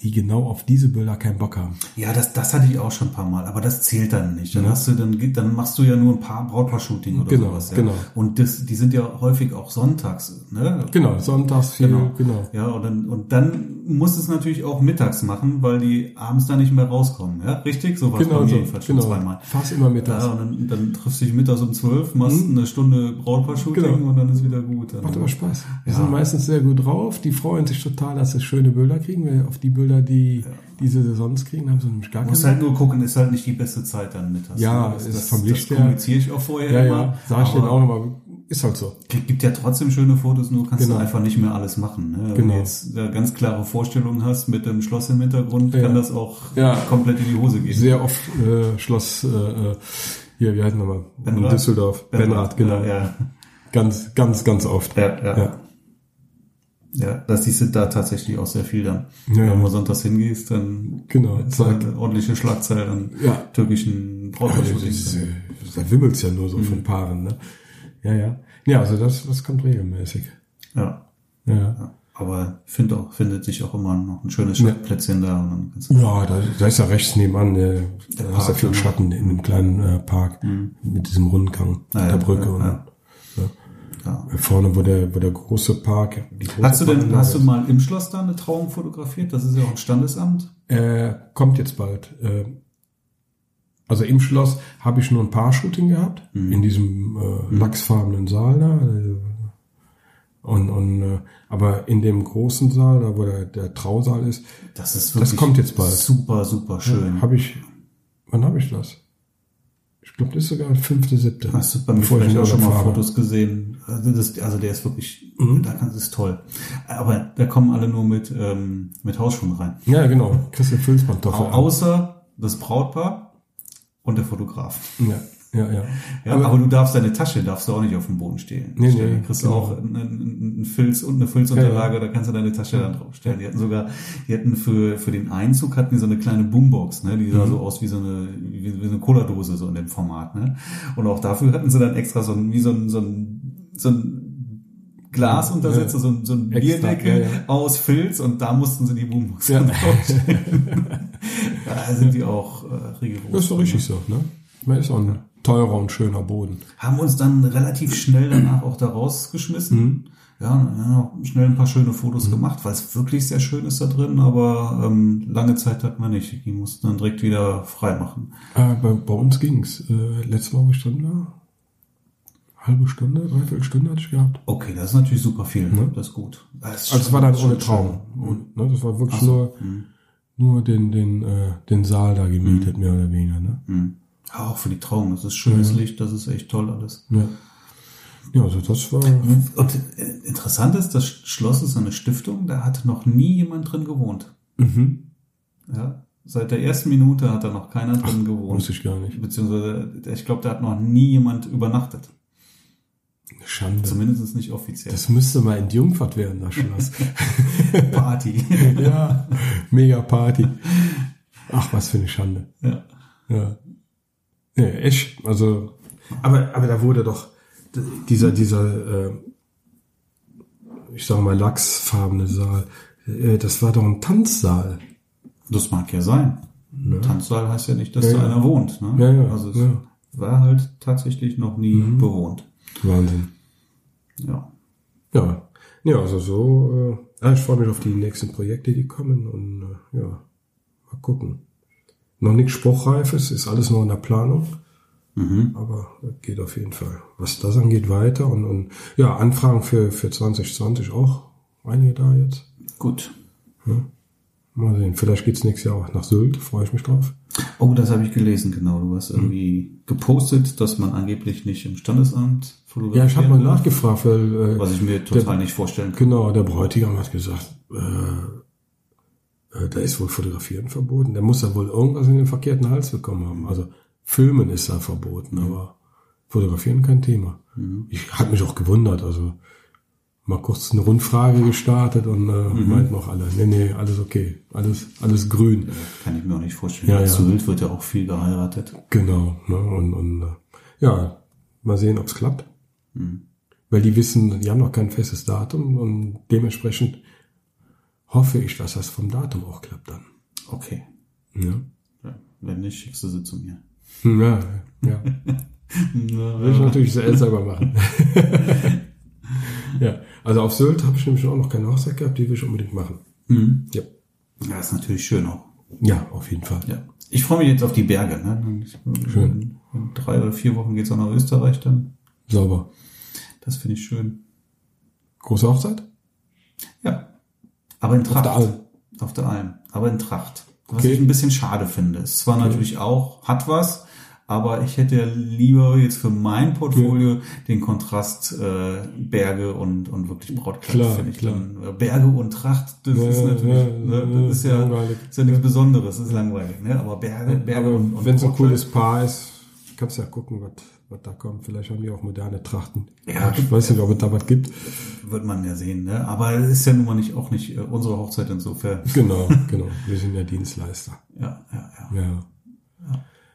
[SPEAKER 1] die genau auf diese Bilder keinen Bock haben.
[SPEAKER 2] Ja, das, das hatte ich auch schon ein paar Mal, aber das zählt dann nicht. Dann hast du, dann, dann machst du ja nur ein paar Brautpaar-Shooting oder
[SPEAKER 1] Genau,
[SPEAKER 2] sowas. Ja.
[SPEAKER 1] genau.
[SPEAKER 2] Und das, die sind ja häufig auch sonntags, ne?
[SPEAKER 1] Genau, sonntags viel,
[SPEAKER 2] Genau.
[SPEAKER 1] genau.
[SPEAKER 2] Ja, und dann, und dann musst du es natürlich auch mittags machen, weil die abends da nicht mehr rauskommen. Ja, richtig? So war bei
[SPEAKER 1] Genau,
[SPEAKER 2] mir
[SPEAKER 1] so,
[SPEAKER 2] jedenfalls schon
[SPEAKER 1] genau.
[SPEAKER 2] zweimal.
[SPEAKER 1] Fast immer mittags.
[SPEAKER 2] Ja, und dann, dann triffst du dich mittags um zwölf, machst eine Stunde Brautpaar-Shooting
[SPEAKER 1] Genau.
[SPEAKER 2] und dann ist wieder gut. Dann,
[SPEAKER 1] Macht aber Spaß. Die
[SPEAKER 2] Ja.
[SPEAKER 1] sind meistens sehr gut drauf. Die freuen sich total, dass sie schöne Bilder kriegen. Weil auf die Bilder, die diese sie sonst kriegen, haben gar
[SPEAKER 2] Du musst
[SPEAKER 1] keine.
[SPEAKER 2] halt nur gucken, ist halt nicht die beste Zeit dann mittags.
[SPEAKER 1] Ja,
[SPEAKER 2] das,
[SPEAKER 1] ist
[SPEAKER 2] das,
[SPEAKER 1] vom Licht her-
[SPEAKER 2] kommuniziere ich auch vorher
[SPEAKER 1] Ja,
[SPEAKER 2] immer.
[SPEAKER 1] ja, sag ich denen auch immer. Ist halt so.
[SPEAKER 2] gibt ja trotzdem schöne Fotos, nur kannst
[SPEAKER 1] Genau.
[SPEAKER 2] du einfach nicht mehr alles machen. Ne? Wenn
[SPEAKER 1] Genau.
[SPEAKER 2] du jetzt da ganz klare Vorstellungen hast mit dem Schloss im Hintergrund,
[SPEAKER 1] Ja.
[SPEAKER 2] kann das auch
[SPEAKER 1] Ja.
[SPEAKER 2] komplett in die Hose gehen.
[SPEAKER 1] Sehr oft äh, Schloss, äh, äh, hier, wie heißt nochmal? In? Düsseldorf. Benrad, genau.
[SPEAKER 2] Ja,
[SPEAKER 1] Ganz, ganz, ganz oft.
[SPEAKER 2] ja, ja. ja.
[SPEAKER 1] Ja.
[SPEAKER 2] Ja, das siehst du da tatsächlich auch sehr viel dann.
[SPEAKER 1] Ja, ja.
[SPEAKER 2] Wenn du sonntags hingehst, dann
[SPEAKER 1] Genau,
[SPEAKER 2] ist
[SPEAKER 1] zack.
[SPEAKER 2] eine ordentliche Schlagzeile an
[SPEAKER 1] Ja.
[SPEAKER 2] türkischen
[SPEAKER 1] ist, äh, da wimmelt's ja nur so von Paaren, ne? Ja, ja. Ja, also das, das kommt regelmäßig.
[SPEAKER 2] Ja.
[SPEAKER 1] Ja.
[SPEAKER 2] ja. Aber ich finde auch, findet sich auch immer noch ein schönes
[SPEAKER 1] Ja.
[SPEAKER 2] Plätzchen da und dann kannst du
[SPEAKER 1] Ja, da, da ist ja rechts nebenan, äh, da hast du ja
[SPEAKER 2] Park,
[SPEAKER 1] viel
[SPEAKER 2] genau.
[SPEAKER 1] Schatten in dem kleinen äh, Park mit diesem Rundgang
[SPEAKER 2] Ja,
[SPEAKER 1] der
[SPEAKER 2] ja,
[SPEAKER 1] Brücke
[SPEAKER 2] ja,
[SPEAKER 1] und
[SPEAKER 2] ja.
[SPEAKER 1] ja.
[SPEAKER 2] ja.
[SPEAKER 1] Vorne, wo der, wo der große Park. Die große
[SPEAKER 2] Hast du denn, hast du mal im Schloss da eine Trauung fotografiert? Das ist ja auch ein Standesamt.
[SPEAKER 1] Äh, kommt jetzt bald. Äh, also im Schloss habe ich nur ein Paar-Shooting gehabt,
[SPEAKER 2] Mhm.
[SPEAKER 1] in diesem äh, lachsfarbenen Saal da. Und, und äh, aber in dem großen Saal, da wo der, der Trausaal ist,
[SPEAKER 2] Das ist
[SPEAKER 1] Das kommt jetzt bald.
[SPEAKER 2] Super, super schön.
[SPEAKER 1] habe ich, wann habe ich das? Ich glaube, das ist sogar fünfte, siebte.
[SPEAKER 2] Hast du bei mir vielleicht auch schon mal
[SPEAKER 1] fahre.
[SPEAKER 2] Fotos gesehen? Also, das, also der ist wirklich,
[SPEAKER 1] Mhm.
[SPEAKER 2] da kann, ist toll. Aber da kommen alle nur mit, ähm, mit Hausschuhen rein.
[SPEAKER 1] Ja, genau. Christian Filzpantoffeln.
[SPEAKER 2] Au außer das Brautpaar und der Fotograf.
[SPEAKER 1] Ja, ja, ja.
[SPEAKER 2] Ja, aber, du darfst deine Tasche, darfst du auch nicht auf dem Boden stehen.
[SPEAKER 1] Nee,
[SPEAKER 2] stellen.
[SPEAKER 1] nee,
[SPEAKER 2] Du kriegst
[SPEAKER 1] genau.
[SPEAKER 2] auch einen, einen Filz und eine Filzunterlage, da kannst du deine Tasche dann draufstellen. Die hatten sogar, die hatten für, für den Einzug hatten die so eine kleine Boombox, ne? Die sah
[SPEAKER 1] Mhm.
[SPEAKER 2] so aus wie so eine, wie, wie so eine Cola-Dose, so in dem Format, ne? Und auch dafür hatten sie dann extra so ein, wie so ein, so ein, so ein Glasuntersetzer,
[SPEAKER 1] Ja.
[SPEAKER 2] so ein, so ein
[SPEAKER 1] Extra,
[SPEAKER 2] Bierdeckel
[SPEAKER 1] ja, ja.
[SPEAKER 2] aus Filz und da mussten sie die Boombox
[SPEAKER 1] Ja.
[SPEAKER 2] da sind die auch äh, rigoros.
[SPEAKER 1] Das ist doch richtig so, ne? Man ist auch ein teurer und schöner Boden.
[SPEAKER 2] haben uns dann relativ schnell danach auch da rausgeschmissen.
[SPEAKER 1] Mhm.
[SPEAKER 2] Ja, und dann haben wir schnell ein paar schöne Fotos gemacht, weil es wirklich sehr schön ist da drin, aber ähm, lange Zeit hatten wir nicht. Die mussten dann direkt wieder frei machen.
[SPEAKER 1] Äh, bei, bei uns ging's. Äh, letzte Woche stand da. Halbe Stunde, dreiviertel Stunde hatte ich gehabt.
[SPEAKER 2] Okay, das ist natürlich super viel.
[SPEAKER 1] Ne?
[SPEAKER 2] Das ist gut. Das ist
[SPEAKER 1] Also es war dann ohne. Traum. Und, ne, das war wirklich
[SPEAKER 2] so,
[SPEAKER 1] nur, nur den, den, äh, den Saal da gemietet, mehr oder weniger. Ne?
[SPEAKER 2] Mhm. Ja, auch für die Trauung. Das ist schönes Licht, das ist echt toll alles.
[SPEAKER 1] Ja. ja, also das war.
[SPEAKER 2] Und äh, interessant ist, das Schloss ist eine Stiftung, da hat noch nie jemand drin gewohnt.
[SPEAKER 1] Mhm.
[SPEAKER 2] Ja, seit der ersten Minute hat da noch keiner drin gewohnt.
[SPEAKER 1] Wusste ich gar nicht.
[SPEAKER 2] Beziehungsweise, ich glaube, da hat noch nie jemand übernachtet.
[SPEAKER 1] Schande.
[SPEAKER 2] Zumindest nicht offiziell.
[SPEAKER 1] Das müsste mal entjungfert werden, das Schloss.
[SPEAKER 2] Party.
[SPEAKER 1] ja, mega Party. Ach, was für eine Schande.
[SPEAKER 2] ja.
[SPEAKER 1] Ja. Nee, echt. Also, aber, aber da wurde doch dieser, dieser, äh, ich sag mal, lachsfarbene Saal, äh, das war doch ein Tanzsaal.
[SPEAKER 2] Das mag ja sein. Tanzsaal heißt ja nicht, dass
[SPEAKER 1] Ja,
[SPEAKER 2] da
[SPEAKER 1] ja.
[SPEAKER 2] einer wohnt. Ne?
[SPEAKER 1] Ja, ja,
[SPEAKER 2] also es
[SPEAKER 1] ja. Mhm.
[SPEAKER 2] war halt tatsächlich noch nie bewohnt.
[SPEAKER 1] Wahnsinn.
[SPEAKER 2] Ja.
[SPEAKER 1] Ja. Ja, also so, äh, ja, ich freue mich auf die nächsten Projekte, die kommen und äh, ja, mal gucken. Noch nichts Spruchreifes, ist alles noch in der Planung.
[SPEAKER 2] Mhm.
[SPEAKER 1] Aber geht auf jeden Fall. Was das angeht, weiter und, und ja, Anfragen für, für 2020 auch. Einige da jetzt.
[SPEAKER 2] Gut.
[SPEAKER 1] Mal sehen. Vielleicht geht's nächstes Jahr auch nach Sylt, freue ich mich drauf.
[SPEAKER 2] Oh, das habe ich gelesen, genau. Du hast irgendwie gepostet, dass man angeblich nicht im Standesamt fotografieren
[SPEAKER 1] Ja, ich habe mal nachgefragt, weil äh,
[SPEAKER 2] Was ich mir total nicht vorstellen kann.
[SPEAKER 1] genau, der Bräutigam hat gesagt, äh, da ist wohl Fotografieren verboten. Der muss da wohl irgendwas in den verkehrten Hals bekommen haben. Also Filmen ist da verboten, aber Fotografieren kein Thema. Ich habe mich auch gewundert, also mal kurz eine Rundfrage gestartet und äh, meinten auch alle, nee, nee, alles okay, alles, alles grün.
[SPEAKER 2] Kann ich mir auch nicht vorstellen.
[SPEAKER 1] Ja,
[SPEAKER 2] Ja,
[SPEAKER 1] ja.
[SPEAKER 2] Sylt wird ja auch viel geheiratet.
[SPEAKER 1] Genau, ne? Und, und äh, ja, mal sehen, ob's klappt. Weil die wissen, die haben noch kein festes Datum und dementsprechend hoffe ich, dass das vom Datum auch klappt dann.
[SPEAKER 2] Okay.
[SPEAKER 1] Ja,
[SPEAKER 2] Ja. Wenn nicht, schickst du sie zu mir.
[SPEAKER 1] Hm, ja, ja. Will ich natürlich selber machen. ja, also auf Sylt habe ich nämlich auch noch keine Hochzeit gehabt, die will ich unbedingt machen.
[SPEAKER 2] Mhm.
[SPEAKER 1] Ja,
[SPEAKER 2] Ja, ist natürlich schön auch.
[SPEAKER 1] ja auf jeden Fall.
[SPEAKER 2] Ja. Ich freue mich jetzt auf die Berge. Ne?
[SPEAKER 1] Schön.
[SPEAKER 2] In, in drei oder vier Wochen geht's auch nach Österreich dann.
[SPEAKER 1] Sauber.
[SPEAKER 2] Das finde ich schön.
[SPEAKER 1] Große Hochzeit?
[SPEAKER 2] Ja. Aber in Tracht.
[SPEAKER 1] der Alm.
[SPEAKER 2] Auf der Alm. Aber in Tracht. Was
[SPEAKER 1] Okay.
[SPEAKER 2] ich ein bisschen schade finde. Es zwar natürlich auch, hat was, aber ich hätte ja lieber jetzt für mein Portfolio den Kontrast äh, Berge und, und wirklich Brautkleid, finde ich.
[SPEAKER 1] klar.
[SPEAKER 2] Dann, äh, Berge und Tracht, das ist
[SPEAKER 1] Ja,
[SPEAKER 2] natürlich,
[SPEAKER 1] ja,
[SPEAKER 2] ne, das ist ja,
[SPEAKER 1] langweilig.
[SPEAKER 2] ist ja nichts Besonderes, das ist langweilig, ne? Aber Berge, Berge
[SPEAKER 1] Aber
[SPEAKER 2] und, und
[SPEAKER 1] wenn es ein cooles Paar ist, kannst du ja gucken, was, was da kommt. Vielleicht haben die auch moderne Trachten.
[SPEAKER 2] Ja.
[SPEAKER 1] ich weiß nicht, ob es da was gibt.
[SPEAKER 2] wird man ja sehen, ne? Aber es ist ja nun mal nicht auch nicht äh, unsere Hochzeit insofern.
[SPEAKER 1] Genau, genau. Wir sind ja Dienstleister.
[SPEAKER 2] Ja, ja, ja.
[SPEAKER 1] Ja.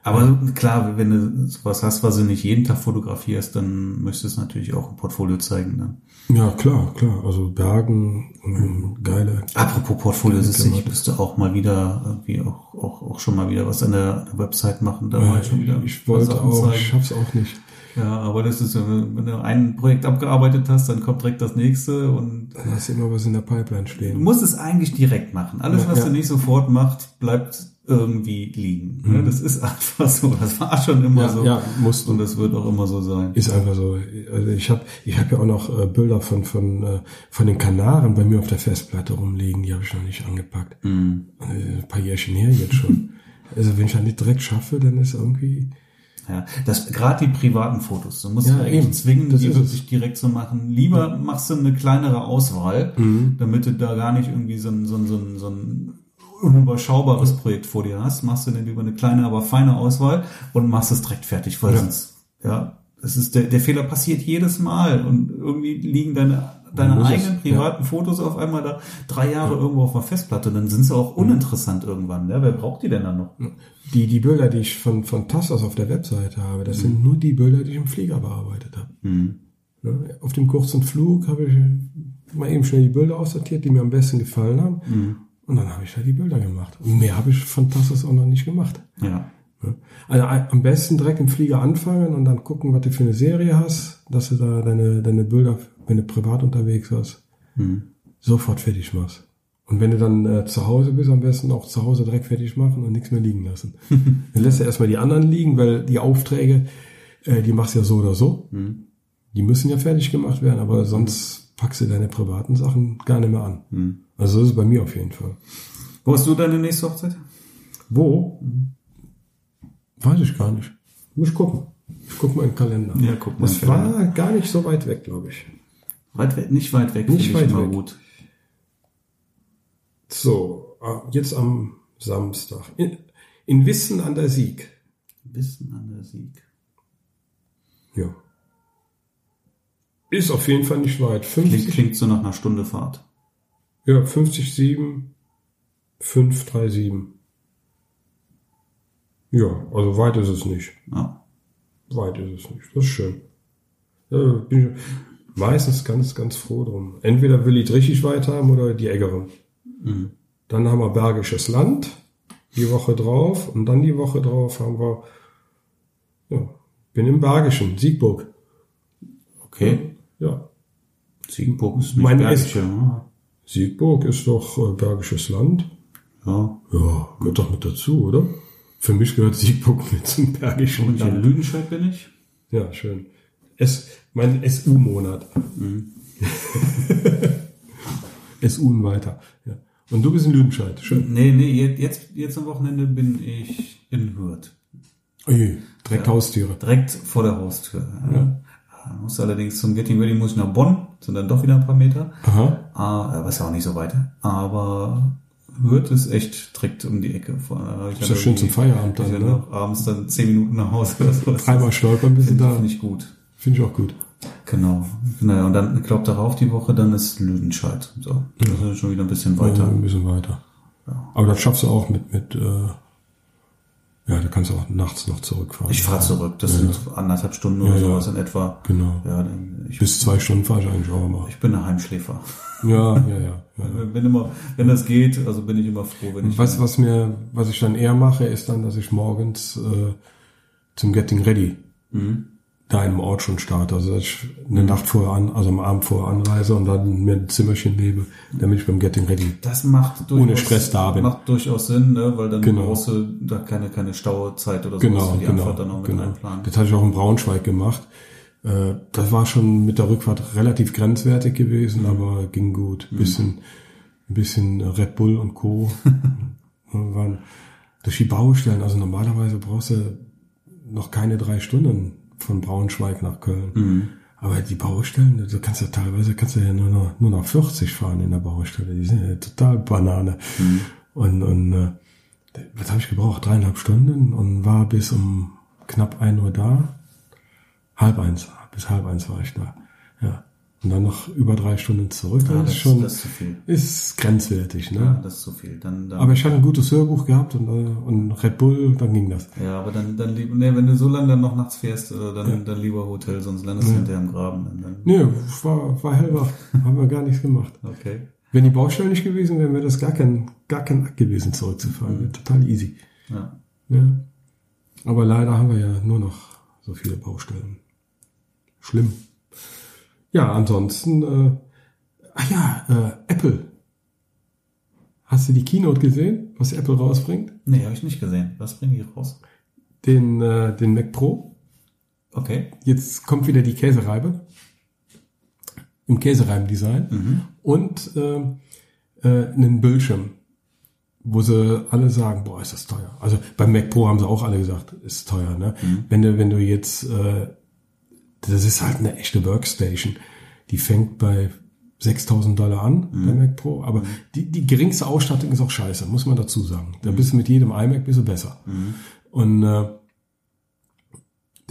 [SPEAKER 2] Aber klar, wenn du sowas hast, was du nicht jeden Tag fotografierst, dann möchtest du natürlich auch ein Portfolio zeigen. Ne?
[SPEAKER 1] Ja, klar, klar. Also Bergen, ähm, geile.
[SPEAKER 2] Apropos Portfolio, ist, ich
[SPEAKER 1] Klamotte.
[SPEAKER 2] müsste auch mal wieder irgendwie auch, auch, auch schon mal wieder was an der, an der Website machen. Da war ich schon wieder
[SPEAKER 1] ich wollte auch,
[SPEAKER 2] zeigen.
[SPEAKER 1] ich schaff's auch nicht.
[SPEAKER 2] Ja, aber das ist, ja, wenn du ein Projekt abgearbeitet hast, dann kommt direkt das nächste und
[SPEAKER 1] Da hast immer was in der Pipeline
[SPEAKER 2] Du
[SPEAKER 1] stehen.
[SPEAKER 2] musst es eigentlich direkt machen. Alles,
[SPEAKER 1] Ja,
[SPEAKER 2] was
[SPEAKER 1] ja.
[SPEAKER 2] du nicht sofort machst, bleibt irgendwie liegen. Ne? Das ist einfach so. Das war schon immer
[SPEAKER 1] Ja,
[SPEAKER 2] so.
[SPEAKER 1] ja, musst du.
[SPEAKER 2] Und das wird auch immer so sein.
[SPEAKER 1] Ist einfach so. Also ich habe ich hab ja auch noch äh, Bilder von von äh, von den Kanaren bei mir auf der Festplatte rumliegen. Die habe ich noch nicht angepackt.
[SPEAKER 2] Mhm.
[SPEAKER 1] Äh, ein paar Jährchen her jetzt schon. also wenn ich das nicht direkt schaffe, dann ist irgendwie
[SPEAKER 2] Ja, das gerade die privaten Fotos. Du musst
[SPEAKER 1] Ja,
[SPEAKER 2] ja, eigentlich
[SPEAKER 1] eben.
[SPEAKER 2] zwingen,
[SPEAKER 1] Das
[SPEAKER 2] die wirklich direkt zu machen. Lieber machst du eine kleinere Auswahl,
[SPEAKER 1] Mhm.
[SPEAKER 2] damit du da gar nicht irgendwie so ein, so ein, so ein, so ein unüberschaubares Projekt vor dir hast. Machst du dann lieber eine kleine, aber feine Auswahl und machst es direkt fertig, weil
[SPEAKER 1] Ja.
[SPEAKER 2] sonst, ja, das ist der, der Fehler passiert jedes Mal und irgendwie liegen deine, deine
[SPEAKER 1] es,
[SPEAKER 2] eigenen
[SPEAKER 1] ja.
[SPEAKER 2] privaten Fotos auf einmal da drei Jahre irgendwo auf der Festplatte. Dann sind sie
[SPEAKER 1] Mhm.
[SPEAKER 2] auch uninteressant irgendwann. Ja, wer braucht die denn dann noch?
[SPEAKER 1] die die Bilder, die ich von von Tassos auf der Webseite habe, das sind nur die Bilder, die ich im Flieger bearbeitet habe.
[SPEAKER 2] Mhm.
[SPEAKER 1] Ne? Auf dem kurzen Flug habe ich mal eben schnell die Bilder aussortiert, die mir am besten gefallen haben. Und dann habe ich da die Bilder gemacht. Und mehr habe ich von Tassos auch noch nicht gemacht.
[SPEAKER 2] Ja.
[SPEAKER 1] Also ein- am besten direkt im Flieger anfangen und dann gucken, was du für eine Serie hast, dass du da deine, deine Bilder, wenn du privat unterwegs warst,
[SPEAKER 2] Mhm.
[SPEAKER 1] sofort fertig machst. Und wenn du dann äh, zu Hause bist, am besten auch zu Hause direkt fertig machen und nichts mehr liegen lassen. dann lässt du erstmal die anderen liegen, weil die Aufträge, äh, die machst du ja so oder so.
[SPEAKER 2] Mhm.
[SPEAKER 1] Die müssen ja fertig gemacht werden, aber sonst packst du deine privaten Sachen gar nicht mehr an.
[SPEAKER 2] Mhm.
[SPEAKER 1] Also das ist bei mir auf jeden Fall.
[SPEAKER 2] Wo hast du deine nächste Hochzeit?
[SPEAKER 1] Wo? Weiß ich gar nicht. Muss ich gucken. Ich guck mal in den Kalender.
[SPEAKER 2] Ja, guck mal
[SPEAKER 1] Das war gar nicht so weit weg, glaube ich.
[SPEAKER 2] Weit weg, nicht weit weg.
[SPEAKER 1] Nicht weit weg.
[SPEAKER 2] gut.
[SPEAKER 1] So, ah, jetzt am Samstag. In, in Wissen an der Sieg.
[SPEAKER 2] Wissen an der Sieg.
[SPEAKER 1] Ja. Ist auf jeden Fall nicht weit.
[SPEAKER 2] Klingt,
[SPEAKER 1] 50,
[SPEAKER 2] klingt so nach einer Stunde Fahrt.
[SPEAKER 1] Ja, 50, 7, 5, 3, 7. Ja, also weit ist es nicht.
[SPEAKER 2] Ja.
[SPEAKER 1] Weit ist es nicht. Das ist schön. Ja, bin ich meistens ganz, ganz froh drum. Entweder will ich richtig weit haben oder die Eggeren. Dann haben wir Bergisches Land die Woche drauf und dann die Woche drauf haben wir, ja, bin im Bergischen, Siegburg.
[SPEAKER 2] Okay.
[SPEAKER 1] Ja,
[SPEAKER 2] Siegenburg ist nicht
[SPEAKER 1] Mein
[SPEAKER 2] Bergische, ja.
[SPEAKER 1] Siegburg ist doch äh, Bergisches Land.
[SPEAKER 2] ja.
[SPEAKER 1] Ja, gehört doch mit dazu, oder? Für mich gehört Siegburg mit zum Bergischen
[SPEAKER 2] Und in
[SPEAKER 1] Land.
[SPEAKER 2] Lüdenscheid bin ich.
[SPEAKER 1] Ja, schön. S, mein SU-Monat. SU und weiter. Ja. Und du bist in Lüdenscheid. Schön.
[SPEAKER 2] Nee, nee, je- jetzt, jetzt am Wochenende bin ich in Hürth.
[SPEAKER 1] Ui, direkt Haustiere.
[SPEAKER 2] Direkt vor der Haustür. Ja. Muss allerdings zum Getting Ready muss ich nach Bonn, sind dann doch wieder ein paar Meter.
[SPEAKER 1] Aha.
[SPEAKER 2] Ah, aber ist ja auch nicht so weit. Aber Hürth ist echt direkt um die Ecke. Von, da
[SPEAKER 1] Ist ja schön zum Feierabend
[SPEAKER 2] dann, ja
[SPEAKER 1] ne?
[SPEAKER 2] abends dann zehn Minuten nach Hause oder so.
[SPEAKER 1] Dreimal stolpern
[SPEAKER 2] Finde
[SPEAKER 1] da.
[SPEAKER 2] find ich gut.
[SPEAKER 1] Finde ich auch gut.
[SPEAKER 2] Genau. Naja, und dann, ich glaube, darauf die Woche, dann ist Lüdenscheid. So. Das ist schon wieder ein bisschen weiter.
[SPEAKER 1] Ja, ein bisschen weiter. Aber das schaffst du auch mit, mit, äh, ja, da kannst du auch nachts noch zurückfahren.
[SPEAKER 2] Ich fahre zurück. Das sind anderthalb Stunden oder
[SPEAKER 1] Ja, ja.
[SPEAKER 2] sowas in etwa.
[SPEAKER 1] Genau.
[SPEAKER 2] Ja, ich,
[SPEAKER 1] Bis zwei Stunden fahre ich eigentlich auch immer.
[SPEAKER 2] ich bin ein Heimschläfer.
[SPEAKER 1] Ja, ja, ja. ja.
[SPEAKER 2] Bin immer, wenn das geht, also bin ich immer froh, wenn ich.
[SPEAKER 1] Was, was mir, was ich dann eher mache, ist dann, dass ich morgens äh, zum Getting Ready da im Ort schon starte. Also dass ich eine Nacht vorher an, also am Abend vorher anreise und dann mir ein Zimmerchen lebe, damit ich beim Getting Ready.
[SPEAKER 2] Das macht
[SPEAKER 1] Ohne Stress da bin.
[SPEAKER 2] Macht durchaus Sinn, ne? weil dann
[SPEAKER 1] Genau.
[SPEAKER 2] brauchst du da keine, keine Stauzeit oder sowas
[SPEAKER 1] Genau,
[SPEAKER 2] für die
[SPEAKER 1] genau,
[SPEAKER 2] Anfahrt dann noch mit
[SPEAKER 1] genau.
[SPEAKER 2] einplanen.
[SPEAKER 1] Das hatte ich auch in Braunschweig gemacht. Äh, das war schon mit der Rückfahrt relativ grenzwertig gewesen, aber ging gut. Bisschen, ein bisschen Red Bull und Co. Waren durch die Baustellen. Also normalerweise brauchst du noch keine drei Stunden von Braunschweig nach Köln. Aber die Baustellen, du kannst ja teilweise kannst du ja nur noch, nur noch 40 fahren in der Baustelle. Die sind ja total Banane. Und, und äh, was habe ich gebraucht? Dreieinhalb Stunden und war bis um knapp ein Uhr da. Halb eins, bis halb eins war ich da. Ja. Und dann noch über drei Stunden zurück.
[SPEAKER 2] Ja,
[SPEAKER 1] das,
[SPEAKER 2] das,
[SPEAKER 1] ist schon,
[SPEAKER 2] das ist
[SPEAKER 1] ist grenzwertig, ne?
[SPEAKER 2] Ja, das ist zu viel. Dann, dann,
[SPEAKER 1] Aber ich hatte ein gutes Hörbuch gehabt und, äh, und Red Bull, dann ging das.
[SPEAKER 2] ja, aber dann, dann lieber, nee, wenn du so lange dann noch nachts fährst, äh, dann, dann lieber Hotel, sonst landest du hinterher im Graben. Dann,
[SPEAKER 1] Nee, war, war hellwach. Haben wir gar nichts gemacht.
[SPEAKER 2] okay.
[SPEAKER 1] Wenn die Baustelle nicht gewesen wäre, wäre das gar kein, gar kein Akt gewesen, zurückzufahren. Wäre total easy.
[SPEAKER 2] Ja.
[SPEAKER 1] Ja. Aber leider haben wir ja nur noch so viele Baustellen. Schlimm. Ja, ansonsten, äh, ach ja, äh, Apple. Hast du die Keynote gesehen, was Apple rausbringt?
[SPEAKER 2] Nee, habe ich nicht gesehen. Was bringen die raus?
[SPEAKER 1] Den, äh, den Mac Pro.
[SPEAKER 2] Okay.
[SPEAKER 1] Jetzt kommt wieder die Käsereibe. Im Käsereimdesign. Und äh, äh, einen Bildschirm, wo sie alle sagen, boah, ist das teuer. Also beim Mac Pro haben sie auch alle gesagt, ist teuer. Ne? Wenn du wenn du jetzt, äh, das ist halt eine echte Workstation, die fängt bei 6.000 Dollar an, der Mac Pro, aber die, die geringste Ausstattung ist auch scheiße, muss man dazu sagen. Da bist du mit jedem iMac bist du besser. Und äh,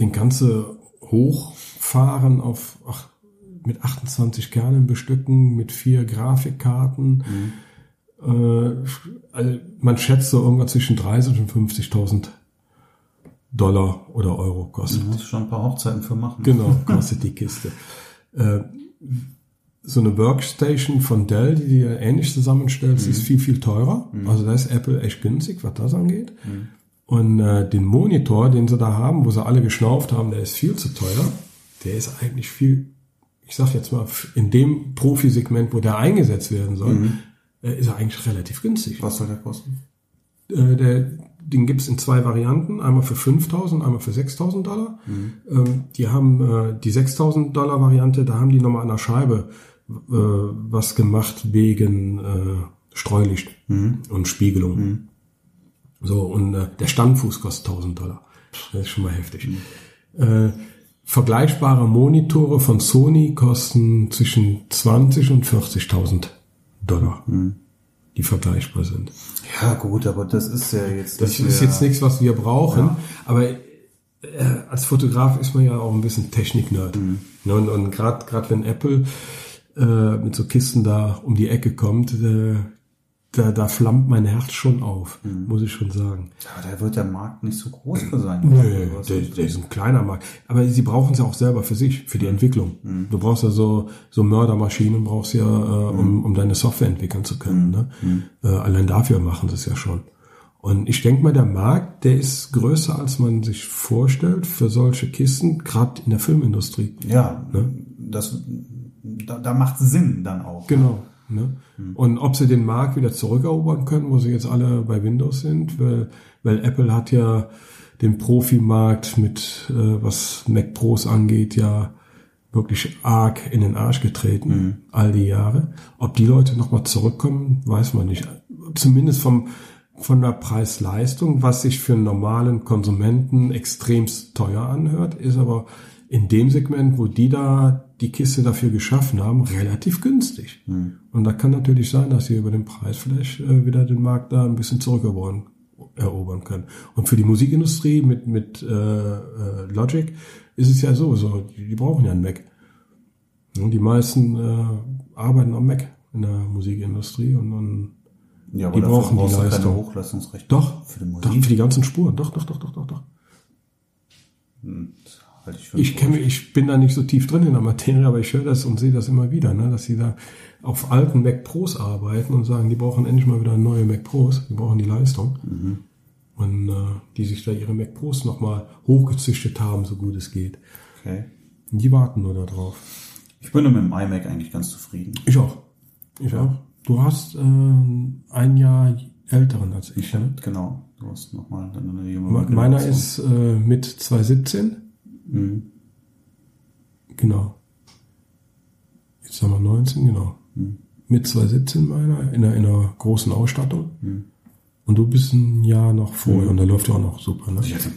[SPEAKER 1] den kannst du hochfahren auf ach, mit 28 Kernen bestücken, mit vier Grafikkarten. Äh, also man schätzt so irgendwas zwischen 30 und 50.000 Dollar oder Euro kostet.
[SPEAKER 2] Du musst schon ein paar Hochzeiten für machen.
[SPEAKER 1] Genau, kostet die Kiste. Äh, so eine Workstation von Dell, die dir ähnlich zusammenstellst, ist viel, viel teurer. Also da ist Apple echt günstig, was das angeht. Und äh, den Monitor, den sie da haben, wo sie alle geschnauft haben, der ist viel zu teuer. Der ist eigentlich viel, ich sag jetzt mal, in dem Profisegment, wo der eingesetzt werden soll, äh, ist er eigentlich relativ günstig.
[SPEAKER 2] Was soll der kosten?
[SPEAKER 1] Äh, der, den gibt's in zwei Varianten, einmal für 5.000, einmal für 6.000 Dollar. Ähm, die haben äh, die 6.000 Dollar Variante, da haben die nochmal an der Scheibe äh, was gemacht wegen äh, Streulicht und Spiegelung. So, und äh, der Standfuß kostet 1.000 Dollar. Das ist schon mal heftig. Äh, vergleichbare Monitore von Sony kosten zwischen 20 und 40.000 Dollar, die vergleichbar sind.
[SPEAKER 2] Ja, gut, aber das ist ja jetzt.
[SPEAKER 1] Das ist jetzt nichts, was wir brauchen, aber äh, als Fotograf ist man ja auch ein bisschen Technik-Nerd. Ne, Und, und gerade gerade wenn Apple äh, mit so Kisten da um die Ecke kommt, äh, da, da flammt mein Herz schon auf, muss ich schon sagen.
[SPEAKER 2] Aber da wird der Markt nicht so groß für sein. Was
[SPEAKER 1] der,
[SPEAKER 2] ist
[SPEAKER 1] der ist ein kleiner Markt. Aber sie brauchen es ja auch selber für sich, für die Entwicklung. Du brauchst ja so, so Mördermaschinen, brauchst ja, äh, um, um deine Software entwickeln zu können. Ne? Äh, allein dafür machen sie es ja schon. Und ich denke mal, der Markt, der ist größer, als man sich vorstellt für solche Kisten, gerade in der Filmindustrie.
[SPEAKER 2] Ja, das, da, da macht Sinn dann auch.
[SPEAKER 1] Genau. Ne? Und ob sie den Markt wieder zurückerobern können, wo sie jetzt alle bei Windows sind, weil, weil Apple hat ja den Profimarkt mit, äh, was Mac Pros angeht, ja wirklich arg in den Arsch getreten, all die Jahre. Ob die Leute nochmal zurückkommen, weiß man nicht. Zumindest vom, von der Preis-Leistung, was sich für einen normalen Konsumenten extremst teuer anhört, ist aber in dem Segment, wo die da die Kiste dafür geschaffen haben, relativ günstig. Und da kann natürlich sein, dass sie über den Preis vielleicht äh, wieder den Markt da ein bisschen zurückerobern erobern können. Und für die Musikindustrie mit, mit äh, äh, Logic ist es ja so, so die, die brauchen ja einen Mac. Die meisten äh, arbeiten am Mac in der Musikindustrie und, und
[SPEAKER 2] Ja,
[SPEAKER 1] Die
[SPEAKER 2] dafür
[SPEAKER 1] brauchen die Leistung.
[SPEAKER 2] Hochleistungsrechte.
[SPEAKER 1] doch,
[SPEAKER 2] Für die
[SPEAKER 1] doch,
[SPEAKER 2] Musik.
[SPEAKER 1] für die ganzen Spuren, doch, doch, doch, doch, doch, doch.
[SPEAKER 2] Ich
[SPEAKER 1] Ich kenne, ich bin da nicht so tief drin in der Materie, aber ich höre das und sehe das immer wieder, ne, dass sie da auf alten Mac Pros arbeiten und sagen, die brauchen endlich mal wieder neue Mac Pros, die brauchen die Leistung. Und äh, die sich da ihre Mac Pros nochmal hochgezüchtet haben, so gut es geht.
[SPEAKER 2] Okay.
[SPEAKER 1] Und die warten nur darauf.
[SPEAKER 2] Ich bin mit dem iMac eigentlich ganz zufrieden.
[SPEAKER 1] Ich auch. Ich auch. Du hast äh, ein Jahr älteren als ich. Ne?
[SPEAKER 2] Genau. Du hast nochmal eine junge
[SPEAKER 1] Me- Meiner ist äh, mit 2017.
[SPEAKER 2] Mhm.
[SPEAKER 1] Genau. Jetzt haben wir 19, genau. Mit 2017 meiner, in einer, in einer großen Ausstattung. Und du bist ein Jahr noch vorher und da läuft ja auch noch super, ne?
[SPEAKER 2] Ich, hatte-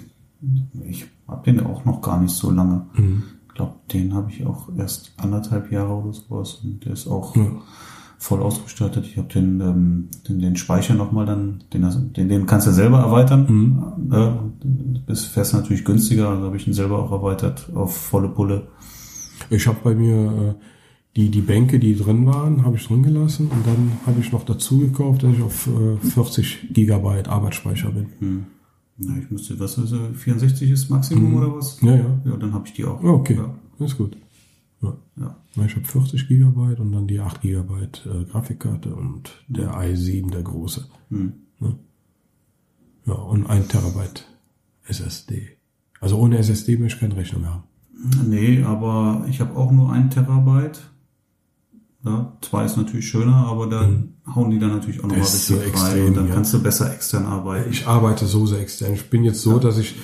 [SPEAKER 2] ich habe den auch noch gar nicht so lange.
[SPEAKER 1] Mhm.
[SPEAKER 2] Ich glaube, den habe ich auch erst anderthalb Jahre oder sowas. Und der ist auch voll ausgestattet. Ich habe den, ähm, den, den Speicher nochmal dann, den, den, den kannst du selber erweitern.
[SPEAKER 1] Mhm.
[SPEAKER 2] Bist fest natürlich günstiger, also habe ich ihn selber auch erweitert auf volle Pulle.
[SPEAKER 1] Ich habe bei mir äh, die, die Bänke, die drin waren, habe ich drin gelassen und dann habe ich noch dazu gekauft, dass ich auf äh, 40 Gigabyte Arbeitsspeicher bin.
[SPEAKER 2] Ja, ich müsste, was ist, äh, 64 ist Maximum oder was?
[SPEAKER 1] Ja, ja.
[SPEAKER 2] Ja, dann habe ich die auch.
[SPEAKER 1] Ja, okay,
[SPEAKER 2] Ja,
[SPEAKER 1] ist gut. Ja.
[SPEAKER 2] ja.
[SPEAKER 1] Na, Ich habe 40 Gigabyte und dann die 8 Gigabyte äh, Grafikkarte und der i7, der große.
[SPEAKER 2] Hm.
[SPEAKER 1] Ja, und 1 Terabyte SSD. Also ohne SSD möchte ich keine Rechnung haben.
[SPEAKER 2] Nee, aber ich habe auch nur ein Terabyte. Ja, zwei ist natürlich schöner, aber da hauen die dann natürlich auch nochmal richtig
[SPEAKER 1] so extrem,
[SPEAKER 2] und dann
[SPEAKER 1] ja.
[SPEAKER 2] kannst du besser extern arbeiten.
[SPEAKER 1] Ich arbeite so sehr extern. Ich bin jetzt so, dass ich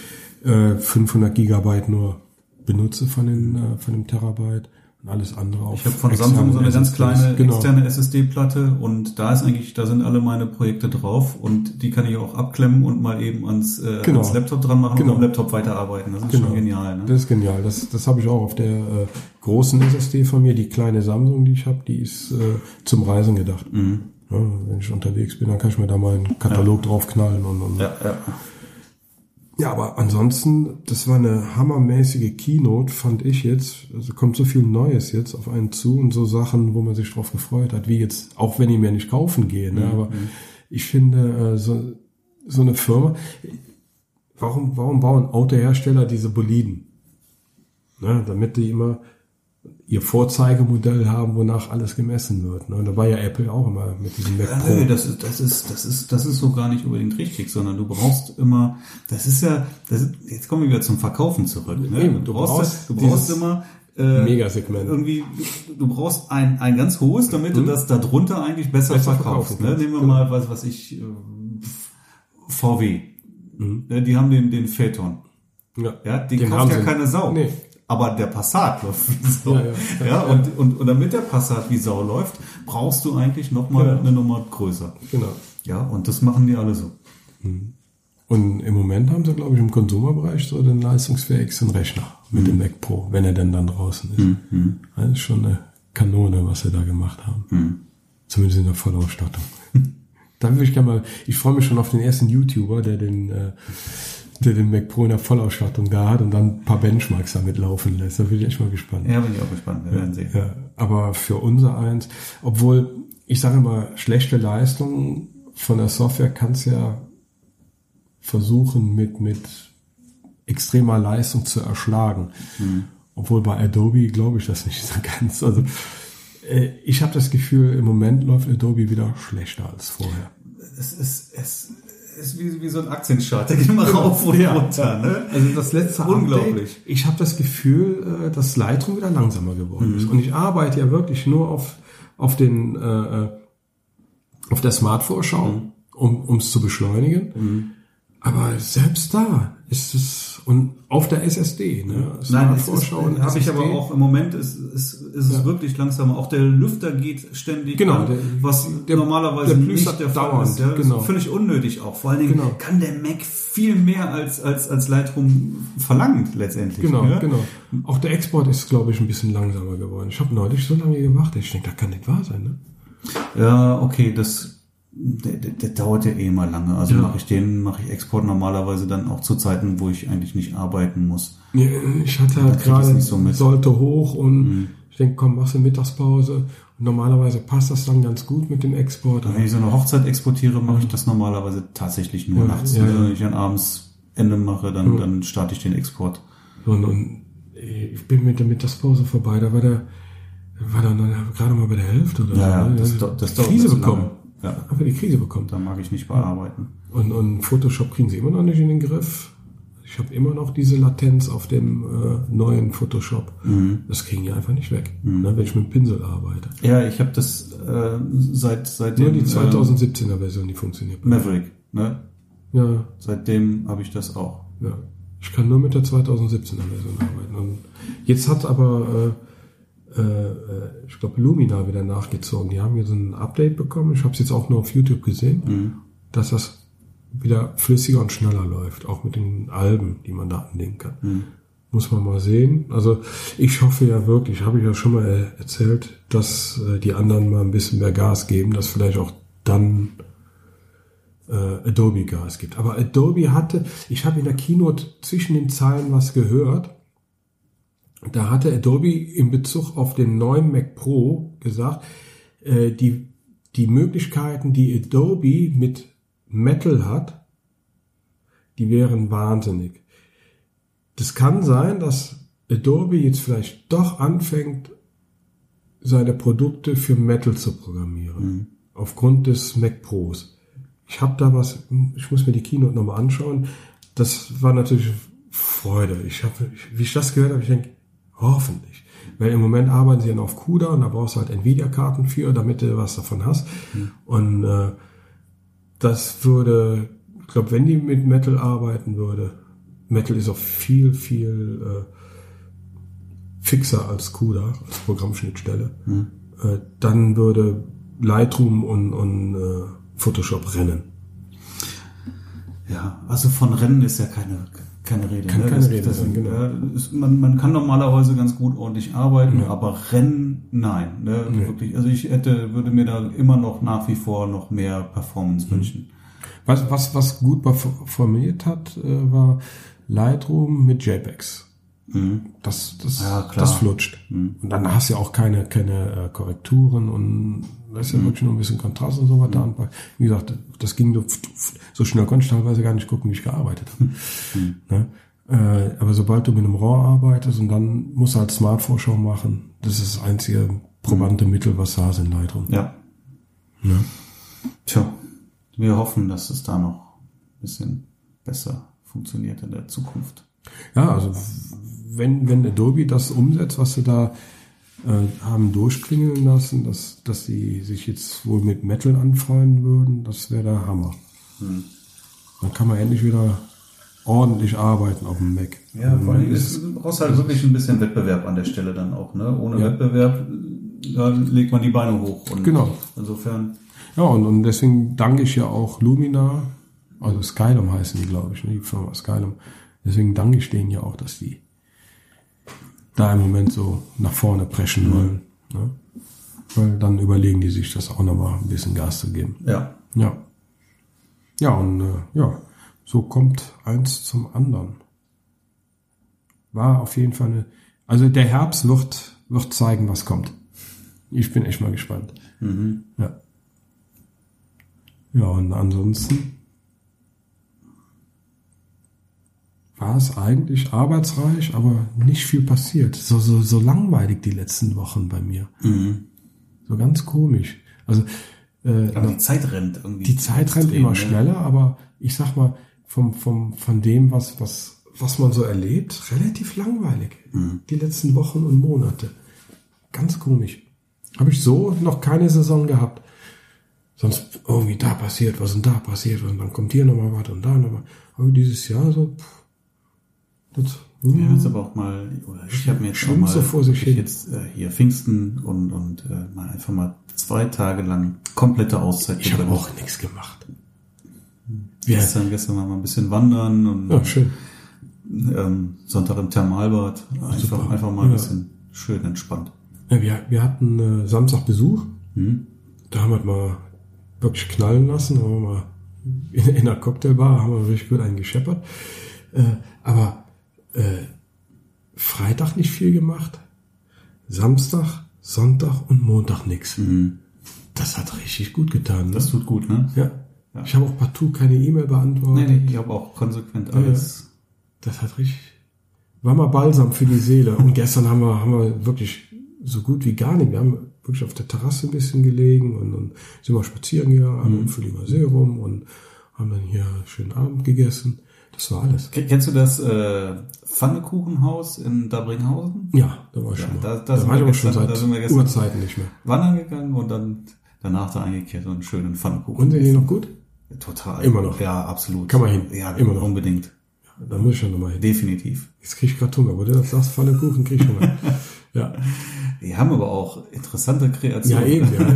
[SPEAKER 1] äh, 500 Gigabyte nur benutze von, den, äh, von dem Terabyte und alles andere auf
[SPEAKER 2] Ich habe von Samsung so eine ganz
[SPEAKER 1] SSDs.
[SPEAKER 2] kleine
[SPEAKER 1] genau.
[SPEAKER 2] externe SSD-Platte und da ist eigentlich, da sind alle meine Projekte drauf und die kann ich auch abklemmen und mal eben ans, äh,
[SPEAKER 1] Genau.
[SPEAKER 2] ans Laptop dran machen
[SPEAKER 1] Genau.
[SPEAKER 2] und am Laptop weiterarbeiten. Das ist
[SPEAKER 1] Genau.
[SPEAKER 2] schon genial. Ne?
[SPEAKER 1] Das ist genial. Das, das habe ich auch auf der äh, großen SSD von mir. Die kleine Samsung, die ich habe, die ist äh, zum Reisen gedacht.
[SPEAKER 2] Mhm.
[SPEAKER 1] Ja, wenn ich unterwegs bin, dann kann ich mir da mal einen Katalog draufknallen. Und, und
[SPEAKER 2] Ja, ja.
[SPEAKER 1] Ja, aber ansonsten, das war eine hammermäßige Keynote, fand ich jetzt. Also kommt so viel Neues jetzt auf einen zu und so Sachen, wo man sich drauf gefreut hat, wie jetzt, auch wenn ich mir nicht kaufen gehe, ne, aber ich finde, äh, so, so eine Firma, warum, warum bauen Autohersteller diese Boliden? Ne, damit die immer ihr Vorzeigemodell haben, wonach alles gemessen wird. Ne? Und da war ja Apple auch immer mit diesem Mac Pro.
[SPEAKER 2] nö, das ist, das ist, das ist, das ist so gar nicht unbedingt richtig, sondern du brauchst immer, das ist ja, das ist, jetzt kommen wir wieder zum Verkaufen zurück. Ne?
[SPEAKER 1] Eben,
[SPEAKER 2] du
[SPEAKER 1] du
[SPEAKER 2] brauchst,
[SPEAKER 1] brauchst
[SPEAKER 2] du brauchst immer äh,
[SPEAKER 1] Megasegment.
[SPEAKER 2] irgendwie, du, brauchst ein, ein ganz hohes, damit du das darunter eigentlich besser,
[SPEAKER 1] Mhm. Besser
[SPEAKER 2] verkaufst. Ne? Nehmen wir
[SPEAKER 1] genau.
[SPEAKER 2] mal was, was ich, äh, VW. Ne? Die haben den, den Phaeton.
[SPEAKER 1] Ja,
[SPEAKER 2] Ja, den,
[SPEAKER 1] Den
[SPEAKER 2] kauft
[SPEAKER 1] haben
[SPEAKER 2] ja keine Sau.
[SPEAKER 1] Nee.
[SPEAKER 2] Aber der Passat läuft wie Sau.
[SPEAKER 1] Ja,
[SPEAKER 2] Ja,
[SPEAKER 1] ja.
[SPEAKER 2] Und, und, und damit der Passat wie Sau läuft, brauchst du eigentlich nochmal
[SPEAKER 1] Genau.
[SPEAKER 2] eine Nummer größer.
[SPEAKER 1] Genau.
[SPEAKER 2] Ja, und das machen die alle so.
[SPEAKER 1] Und im Moment haben sie, glaube ich, im Konsumerbereich so den leistungsfähigsten Rechner mit dem Mac Pro, wenn er denn dann draußen ist. Das ist schon eine Kanone, was sie da gemacht haben. Zumindest in der Vollausstattung. da würde ich gerne mal, ich freue mich schon auf den ersten YouTuber, der den, äh, der den Mac Pro in der Vollausstattung da hat und dann ein paar Benchmarks damit laufen lässt. Da bin ich echt mal gespannt.
[SPEAKER 2] Ja, bin ich auch gespannt. Wir werden sehen.
[SPEAKER 1] Ja, aber für unser eins, obwohl ich sage immer, schlechte Leistung von der Software kannst ja versuchen mit, mit extremer Leistung zu erschlagen. Mhm. Obwohl bei Adobe glaube ich das nicht so ganz. Also äh, ich habe das Gefühl, im Moment läuft Adobe wieder schlechter als vorher.
[SPEAKER 2] Es ist, es ist wie, wie so ein Aktienchart, der geht immer rauf und ja. runter. Ne?
[SPEAKER 1] Also das letzte
[SPEAKER 2] Unglaublich. Update,
[SPEAKER 1] ich habe das Gefühl, äh, dass Lightroom wieder langsamer geworden mhm. ist. Und ich arbeite ja wirklich nur auf, auf den äh, äh auf der Smart-Vorschau, mhm. um es zu beschleunigen. Mhm. Aber selbst da ist es und auf der SSD, ne?
[SPEAKER 2] Nein, Vorschau habe ich aber auch im Moment ist, ist, ist es ja. wirklich langsam. Auch der Lüfter geht ständig
[SPEAKER 1] genau, an, der,
[SPEAKER 2] was der, normalerweise
[SPEAKER 1] der
[SPEAKER 2] nicht der
[SPEAKER 1] Fall ist. Ja?
[SPEAKER 2] Genau. Ist völlig unnötig auch. Vor allen Dingen genau. kann der Mac viel mehr als als als Lightroom verlangt letztendlich.
[SPEAKER 1] Genau, ne? genau. Auch der Export ist, glaube ich, ein bisschen langsamer geworden. Ich habe neulich so lange gewartet. Ich denke, das kann nicht wahr sein. Ne?
[SPEAKER 2] Ja, okay, das der, der, der dauert ja eh mal lange. Also ja. mache ich den, mache ich Export normalerweise dann auch zu Zeiten, wo ich eigentlich nicht arbeiten muss.
[SPEAKER 1] Ich hatte halt gerade, so sollte hoch und mhm. ich denke, komm, machst du Mittagspause. Und normalerweise passt das dann ganz gut mit dem Export.
[SPEAKER 2] Wenn ich so eine Hochzeit exportiere, mache ich das normalerweise tatsächlich nur ja, nachts. Ja, Wenn ich dann abends Ende mache, dann, dann starte ich den Export.
[SPEAKER 1] Und, und ich bin mit der Mittagspause vorbei, da war der, war dann gerade mal bei der Hälfte oder
[SPEAKER 2] ja, so. Ja, das, das, das
[SPEAKER 1] Krise bekommen.
[SPEAKER 2] Ja. Einfach die Krise bekommt.
[SPEAKER 1] Da mag ich nicht bearbeiten. Und, und Photoshop kriegen sie immer noch nicht in den Griff. Ich habe immer noch diese Latenz auf dem äh, neuen Photoshop. Mhm. Das kriegen die einfach nicht weg, mhm. ne, wenn ich mit dem Pinsel arbeite.
[SPEAKER 2] Ja, ich habe das äh, seit seitdem.
[SPEAKER 1] Nur die 2017er Version, die funktioniert.
[SPEAKER 2] Maverick, ne?
[SPEAKER 1] Ja.
[SPEAKER 2] Seitdem habe ich das auch.
[SPEAKER 1] Ja. Ich kann nur mit der 2017er Version arbeiten. Und jetzt hat aber äh, äh, äh, ich glaube, Lumina wieder nachgezogen. Die haben jetzt ein Update bekommen. Ich habe es jetzt auch nur auf YouTube gesehen, mhm. dass das wieder flüssiger und schneller läuft, auch mit den Alben, die man da anlegen kann. Mhm. Muss man mal sehen. Also ich hoffe ja wirklich, habe ich ja schon mal erzählt, dass äh, die anderen mal ein bisschen mehr Gas geben, dass vielleicht auch dann äh, Adobe Gas gibt. Aber Adobe hatte, ich habe in der Keynote zwischen den Zeilen was gehört da hatte Adobe in Bezug auf den neuen Mac Pro gesagt, äh, die, die Möglichkeiten, die Adobe mit Metal hat, die wären wahnsinnig. Das kann sein, dass Adobe jetzt vielleicht doch anfängt, seine Produkte für Metal zu programmieren. Mhm. Aufgrund des Mac Pros. Ich habe da was, ich muss mir die Keynote nochmal anschauen. Das war natürlich Freude. Ich habe, wie ich das gehört habe, ich denke, Hoffentlich. Weil im Moment arbeiten sie ja noch auf CUDA und da brauchst du halt Nvidia-Karten für, damit du was davon hast. Mhm. Und äh, das würde, ich glaube, wenn die mit Metal arbeiten würde, Metal ist auch viel, viel äh, fixer als CUDA, als Programmschnittstelle, mhm. äh, dann würde Lightroom und, und äh, Photoshop rennen.
[SPEAKER 2] Ja, also von Rennen ist ja keine, keine Rede.
[SPEAKER 1] Kann
[SPEAKER 2] ne?
[SPEAKER 1] keine
[SPEAKER 2] das,
[SPEAKER 1] Rede
[SPEAKER 2] das,
[SPEAKER 1] sein,
[SPEAKER 2] genau. Ist, man, man kann normalerweise ganz gut ordentlich arbeiten, ja. aber Rennen, nein. Ne? Nee. Wirklich. Also ich hätte, würde mir da immer noch nach wie vor noch mehr Performance mhm. wünschen.
[SPEAKER 1] Was, was, was gut formuliert hat, äh, war Lightroom mit JPEGs. Mhm. Das, das, ja, das flutscht. Mhm. Und dann hast du ja auch keine, keine äh, Korrekturen und da ist ja wirklich nur ein bisschen Kontrast und so weiter. Mhm. Wie gesagt, das ging so, so schnell konnte ich teilweise gar nicht gucken, wie ich gearbeitet habe. Mhm. Ne? Äh, aber sobald du mit einem RAW arbeitest und dann musst du halt Smart-Vorschau machen, das ist das einzige probante mhm. Mittel, was da in Lightroom.
[SPEAKER 2] Ja. Ne? Tja, wir hoffen, dass es da noch ein bisschen besser funktioniert in der Zukunft.
[SPEAKER 1] Ja, also wenn, wenn Adobe das umsetzt, was sie da äh, haben durchklingeln lassen, dass, dass sie sich jetzt wohl mit Metal anfreunden würden, das wäre der Hammer. Hm. Dann kann man endlich wieder ordentlich arbeiten auf dem Mac.
[SPEAKER 2] Ja, vor allem ist, du brauchst halt wirklich ein bisschen Wettbewerb an der Stelle dann auch. Ne? Ohne ja. Wettbewerb, da legt man die Beine hoch.
[SPEAKER 1] Und genau.
[SPEAKER 2] Insofern.
[SPEAKER 1] Ja, und, und deswegen danke ich ja auch Lumina, also Skylum heißen die, glaube ich, ne? die Firma Skylum. Deswegen danke ich denen ja auch, dass die da im Moment so nach vorne preschen mhm. wollen. Ne? Weil dann überlegen die sich das auch nochmal ein bisschen Gas zu geben.
[SPEAKER 2] Ja.
[SPEAKER 1] Ja. Ja, und äh, ja, so kommt eins zum anderen. War auf jeden Fall eine, also der Herbst wird, wird zeigen, was kommt. Ich bin echt mal gespannt.
[SPEAKER 2] Mhm.
[SPEAKER 1] Ja. Ja, und ansonsten war es eigentlich arbeitsreich, aber nicht viel passiert. So, so, so langweilig die letzten Wochen bei mir.
[SPEAKER 2] Mhm.
[SPEAKER 1] So ganz komisch. Also äh,
[SPEAKER 2] Aber die Zeit rennt irgendwie.
[SPEAKER 1] die Zeit rennt immer
[SPEAKER 2] ne?
[SPEAKER 1] schneller, aber ich sag mal, vom, vom, von dem, was, was, was man so erlebt, relativ langweilig.
[SPEAKER 2] Mhm.
[SPEAKER 1] Die letzten Wochen und Monate. Ganz komisch. Habe ich so noch keine Saison gehabt. Sonst irgendwie da passiert was und da passiert was und dann kommt hier nochmal was und da nochmal. Aber dieses Jahr so, pff, das,
[SPEAKER 2] Wir
[SPEAKER 1] hm,
[SPEAKER 2] haben jetzt aber auch mal, oder ich habe mir jetzt auch
[SPEAKER 1] Schwimmt
[SPEAKER 2] mal
[SPEAKER 1] so vor sich
[SPEAKER 2] ich
[SPEAKER 1] hin.
[SPEAKER 2] jetzt äh, hier Pfingsten und, und äh, mal einfach mal zwei Tage lang komplette Auszeit
[SPEAKER 1] ich habe auch nichts gemacht. Wir,
[SPEAKER 2] Gestern, gestern mal ein bisschen wandern und
[SPEAKER 1] ja, schön.
[SPEAKER 2] ähm, Sonntag im Thermalbad. Einfach,
[SPEAKER 1] Super.
[SPEAKER 2] einfach mal ein
[SPEAKER 1] Ja.
[SPEAKER 2] bisschen schön entspannt.
[SPEAKER 1] Ja, wir, wir hatten äh, Samstag Besuch.
[SPEAKER 2] Hm?
[SPEAKER 1] Da haben wir mal wirklich knallen lassen. Haben wir mal in, in einer Cocktailbar haben wir richtig gut einen gescheppert. Äh, aber äh, Freitag nicht viel gemacht. Samstag, Sonntag und Montag nix.
[SPEAKER 2] Mhm.
[SPEAKER 1] Das hat richtig gut getan. Ne?
[SPEAKER 2] Das tut gut, ne?
[SPEAKER 1] ja.
[SPEAKER 2] Ja.
[SPEAKER 1] Ich habe auch partout keine E-Mail beantwortet.
[SPEAKER 2] Nee, nee, ich habe auch konsequent alles.
[SPEAKER 1] Das hat richtig, war mal balsam für die Seele. Und gestern haben wir, haben wir wirklich so gut wie gar nicht. Wir haben wirklich auf der Terrasse ein bisschen gelegen und dann sind wir spazieren gegangen, haben im Füllinger See rum und haben dann hier schönen Abend gegessen. Das war alles.
[SPEAKER 2] Kennst du das äh, Pfannekuchenhaus in Dabringhausen?
[SPEAKER 1] Ja, da war ich
[SPEAKER 2] Ja,
[SPEAKER 1] schon mal.
[SPEAKER 2] da- da
[SPEAKER 1] Da,
[SPEAKER 2] sind
[SPEAKER 1] war
[SPEAKER 2] wir
[SPEAKER 1] ich aber schon seit
[SPEAKER 2] da sind wir gestern-
[SPEAKER 1] Urzeiten nicht mehr.
[SPEAKER 2] Wandern gegangen und dann danach da eingekehrt und einen schönen Pfannekuchen.
[SPEAKER 1] Und sind die noch gut?
[SPEAKER 2] Total.
[SPEAKER 1] Immer noch.
[SPEAKER 2] Ja, absolut.
[SPEAKER 1] Kann man hin.
[SPEAKER 2] Ja,
[SPEAKER 1] Immer noch.
[SPEAKER 2] Unbedingt.
[SPEAKER 1] Da muss ich schon nochmal hin.
[SPEAKER 2] Definitiv.
[SPEAKER 1] Jetzt krieg ich gerade Hunger. Wo du das sagst, Pfannekuchen, krieg ich Hunger. ja.
[SPEAKER 2] Die haben aber auch interessante
[SPEAKER 1] ja,
[SPEAKER 2] Kreationen.
[SPEAKER 1] eben. Ja.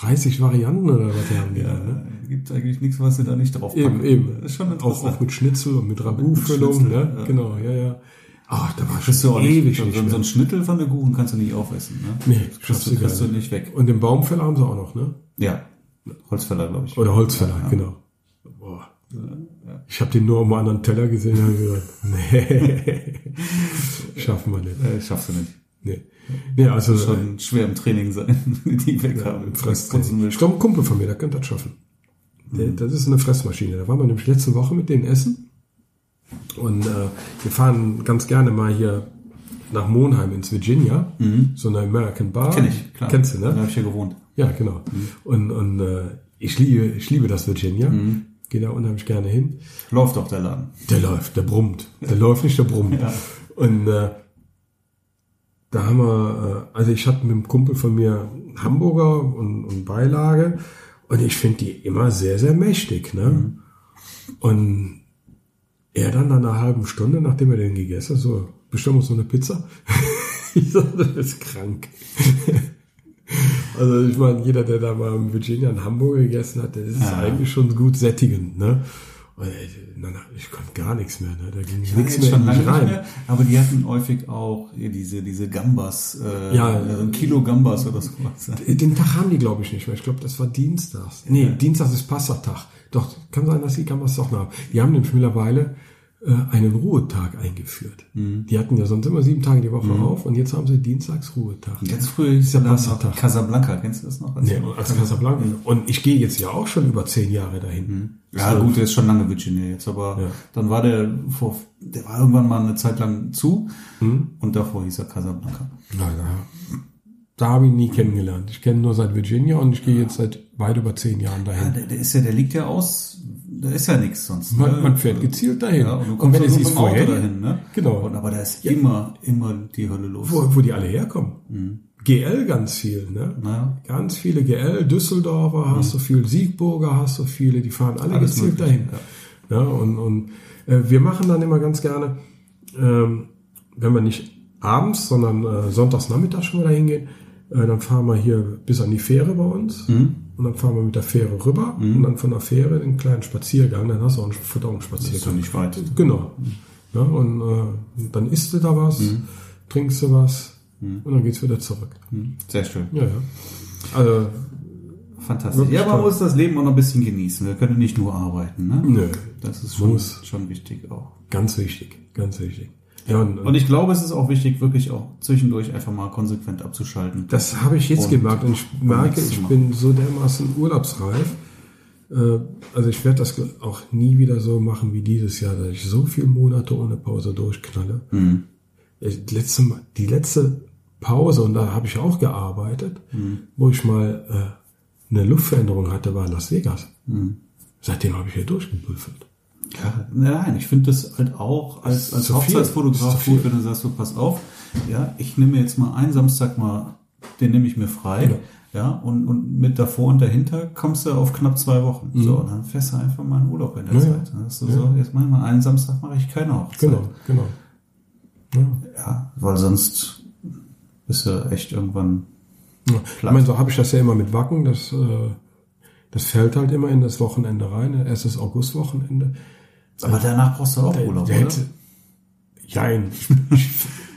[SPEAKER 1] 30 Varianten oder was haben die da,
[SPEAKER 2] Ja,
[SPEAKER 1] ne?
[SPEAKER 2] gibt eigentlich nichts, was sie da nicht drauf
[SPEAKER 1] Eben,
[SPEAKER 2] packen.
[SPEAKER 1] eben.
[SPEAKER 2] Das ist schon
[SPEAKER 1] Auch, auch mit Schnitzel und mit Ragout-Füllung, ne?
[SPEAKER 2] ja.
[SPEAKER 1] Genau, ja, ja. Ach, da war
[SPEAKER 2] Kriegst du auch
[SPEAKER 1] schon
[SPEAKER 2] nicht,
[SPEAKER 1] ewig
[SPEAKER 2] so,
[SPEAKER 1] nicht
[SPEAKER 2] so, ein Schnittel von der Kuchen kannst du nicht aufessen. Ne?
[SPEAKER 1] Nee,
[SPEAKER 2] kriegst
[SPEAKER 1] schaffst
[SPEAKER 2] du, kriegst du nicht weg.
[SPEAKER 1] Und den Baumfäller haben sie auch noch, ne?
[SPEAKER 2] Ja, Holzfäller, glaube ich.
[SPEAKER 1] Oder Holzfäller, genau. Boah. Ich habe den nur auf einem anderen Teller gesehen und habe gesagt, nee, schaffen wir nicht.
[SPEAKER 2] Äh, schaffst du nicht.
[SPEAKER 1] Nee, nee also
[SPEAKER 2] Schon schwer im Training sein, die weg haben.
[SPEAKER 1] Fress, ich glaube, ein Kumpel von mir, der könnte das schaffen.
[SPEAKER 2] Mhm.
[SPEAKER 1] das ist eine Fressmaschine. Da waren wir nämlich letzte Woche mit denen essen. Und äh, wir fahren ganz gerne mal hier nach Monheim ins Virginia. So eine American Bar.
[SPEAKER 2] Mhm. Kenn ich, klar.
[SPEAKER 1] Kennst du,
[SPEAKER 2] Da
[SPEAKER 1] ne?
[SPEAKER 2] habe ich ja gewohnt.
[SPEAKER 1] Ja, genau. Und, und äh, ich, liebe, ich liebe das Virginia.
[SPEAKER 2] Mhm.
[SPEAKER 1] Gehe da unheimlich gerne hin.
[SPEAKER 2] Läuft doch der Laden.
[SPEAKER 1] Der läuft, der brummt. Der läuft nicht, der brummt.
[SPEAKER 2] Ja.
[SPEAKER 1] Und äh, da haben wir, äh, also ich hatte mit einem Kumpel von mir Hamburger und, und Beilage und ich finde die immer sehr, sehr mächtig. Ne? Und er dann nach einer halben Stunde, nachdem er den gegessen hat, so, bestimmt uns so eine Pizza. ich so, das ist krank. also ich meine, jeder, der da mal in Virginia einen Hamburger gegessen hat, der ist
[SPEAKER 2] Ja.
[SPEAKER 1] eigentlich schon gut sättigend. Ne? Und ich, na, na, ich konnte gar nichts mehr. Ne? Da ging
[SPEAKER 2] Ich
[SPEAKER 1] nichts mehr
[SPEAKER 2] schon lange
[SPEAKER 1] rein.
[SPEAKER 2] nicht mehr, aber die hatten häufig auch diese, diese Gambas, äh,
[SPEAKER 1] Ja.
[SPEAKER 2] äh, ein Kilo Gambas oder sowas.
[SPEAKER 1] Den Tag haben die, glaube ich, nicht mehr. Ich glaube, das war Dienstags. Nee, Dienstags ist Passatag. Doch, kann sein, dass die Gambas doch noch haben. Die haben nämlich mittlerweile äh, einen Ruhetag eingeführt.
[SPEAKER 2] Mhm.
[SPEAKER 1] Die hatten ja sonst immer sieben Tage die Woche auf und jetzt haben sie Dienstags Ruhetag.
[SPEAKER 2] Ganz früher hieß
[SPEAKER 1] der Passatag.
[SPEAKER 2] Casablanca, kennst du das noch?
[SPEAKER 1] Nee, als Casablanca. Und ich gehe jetzt ja auch schon über zehn Jahre dahin.
[SPEAKER 2] Ja, gut, der ist schon lange Virginia jetzt, aber
[SPEAKER 1] Ja.
[SPEAKER 2] dann war der vor, der war irgendwann mal eine Zeit lang zu
[SPEAKER 1] Hm?
[SPEAKER 2] und davor hieß er Casablanca.
[SPEAKER 1] Na, da, da habe ich nie kennengelernt. Ich kenne nur seit Virginia und ich gehe jetzt seit weit über zehn Jahren
[SPEAKER 2] Ja,
[SPEAKER 1] dahin.
[SPEAKER 2] der, der ist ja, der liegt ja aus, da ist ja nichts sonst.
[SPEAKER 1] Man,
[SPEAKER 2] ne?
[SPEAKER 1] man fährt gezielt dahin.
[SPEAKER 2] Ja, und
[SPEAKER 1] und wenn
[SPEAKER 2] ja
[SPEAKER 1] es ist vorher,
[SPEAKER 2] dahin, ne?
[SPEAKER 1] Genau.
[SPEAKER 2] Und aber da ist immer, immer die Hölle los.
[SPEAKER 1] wo, wo die alle herkommen.
[SPEAKER 2] Mhm.
[SPEAKER 1] GL ganz viel, ne?
[SPEAKER 2] Naja.
[SPEAKER 1] Ganz viele GL, Düsseldorfer hast du viel, Siegburger hast du viele, die fahren alle
[SPEAKER 2] Mhm. Alles
[SPEAKER 1] gezielt
[SPEAKER 2] mögliche,
[SPEAKER 1] dahin. Ja. und und äh, wir machen dann immer ganz gerne, ähm, wenn wir nicht abends, sondern äh, sonntags Nachmittag schon mal dahin gehen, äh, dann fahren wir hier bis an die Fähre bei uns
[SPEAKER 2] Mhm.
[SPEAKER 1] Und dann fahren wir mit der Fähre rüber und dann von der Fähre einen kleinen Spaziergang, dann hast du auch einen
[SPEAKER 2] Das ist
[SPEAKER 1] Verdauungsspaziergang.
[SPEAKER 2] doch nicht weit.
[SPEAKER 1] Genau. Ja, und äh, dann isst du da was,
[SPEAKER 2] Mhm.
[SPEAKER 1] trinkst du was und dann geht's wieder zurück.
[SPEAKER 2] Mhm. Sehr schön.
[SPEAKER 1] Ja, ja. Also,
[SPEAKER 2] Fantastisch. Ja, man
[SPEAKER 1] toll.
[SPEAKER 2] muss das Leben auch noch ein bisschen genießen. Wir können nicht nur arbeiten, ne?
[SPEAKER 1] nö,
[SPEAKER 2] Das ist schon, schon wichtig auch.
[SPEAKER 1] ganz wichtig, ganz wichtig. Ja, und,
[SPEAKER 2] Und ich glaube, es ist auch wichtig, wirklich auch zwischendurch einfach mal konsequent abzuschalten.
[SPEAKER 1] das habe ich jetzt
[SPEAKER 2] Und-
[SPEAKER 1] gemerkt und ich merke, ich bin so dermaßen urlaubsreif. Äh, Also ich werde das auch nie wieder so machen wie dieses Jahr, dass ich so viele Monate ohne Pause durchknalle.
[SPEAKER 2] Mhm.
[SPEAKER 1] Die letzte, die letzte Pause, und da habe ich auch gearbeitet, wo ich mal äh, eine Luftveränderung hatte, war Las Vegas. Seitdem habe ich hier durchgebüffelt.
[SPEAKER 2] Ja, nein, ich finde das halt auch als, als. Hochzeitsfotograf gut, wenn du sagst, so pass auf, ja, ich nehme mir jetzt mal einen Samstag mal, den nehme ich mir frei,
[SPEAKER 1] Genau.
[SPEAKER 2] ja, und, und mit davor und dahinter kommst du auf knapp zwei Wochen. So, und dann fährst du einfach mal in Urlaub in der
[SPEAKER 1] Mhm. Ja, ja.
[SPEAKER 2] Zeit. Dann hast du so, jetzt mach ich mal einen Samstag mache ich keine Hochzeit.
[SPEAKER 1] Genau, genau. Ja.
[SPEAKER 2] Ja, weil sonst bist du echt irgendwann
[SPEAKER 1] Ja. Ich meine, so habe ich das ja immer mit Wacken. Das, äh, das fällt halt immer in das Wochenende rein. Erstes Augustwochenende.
[SPEAKER 2] Aber danach brauchst du auch Urlaub,
[SPEAKER 1] Der
[SPEAKER 2] oder?
[SPEAKER 1] hätte, Jein.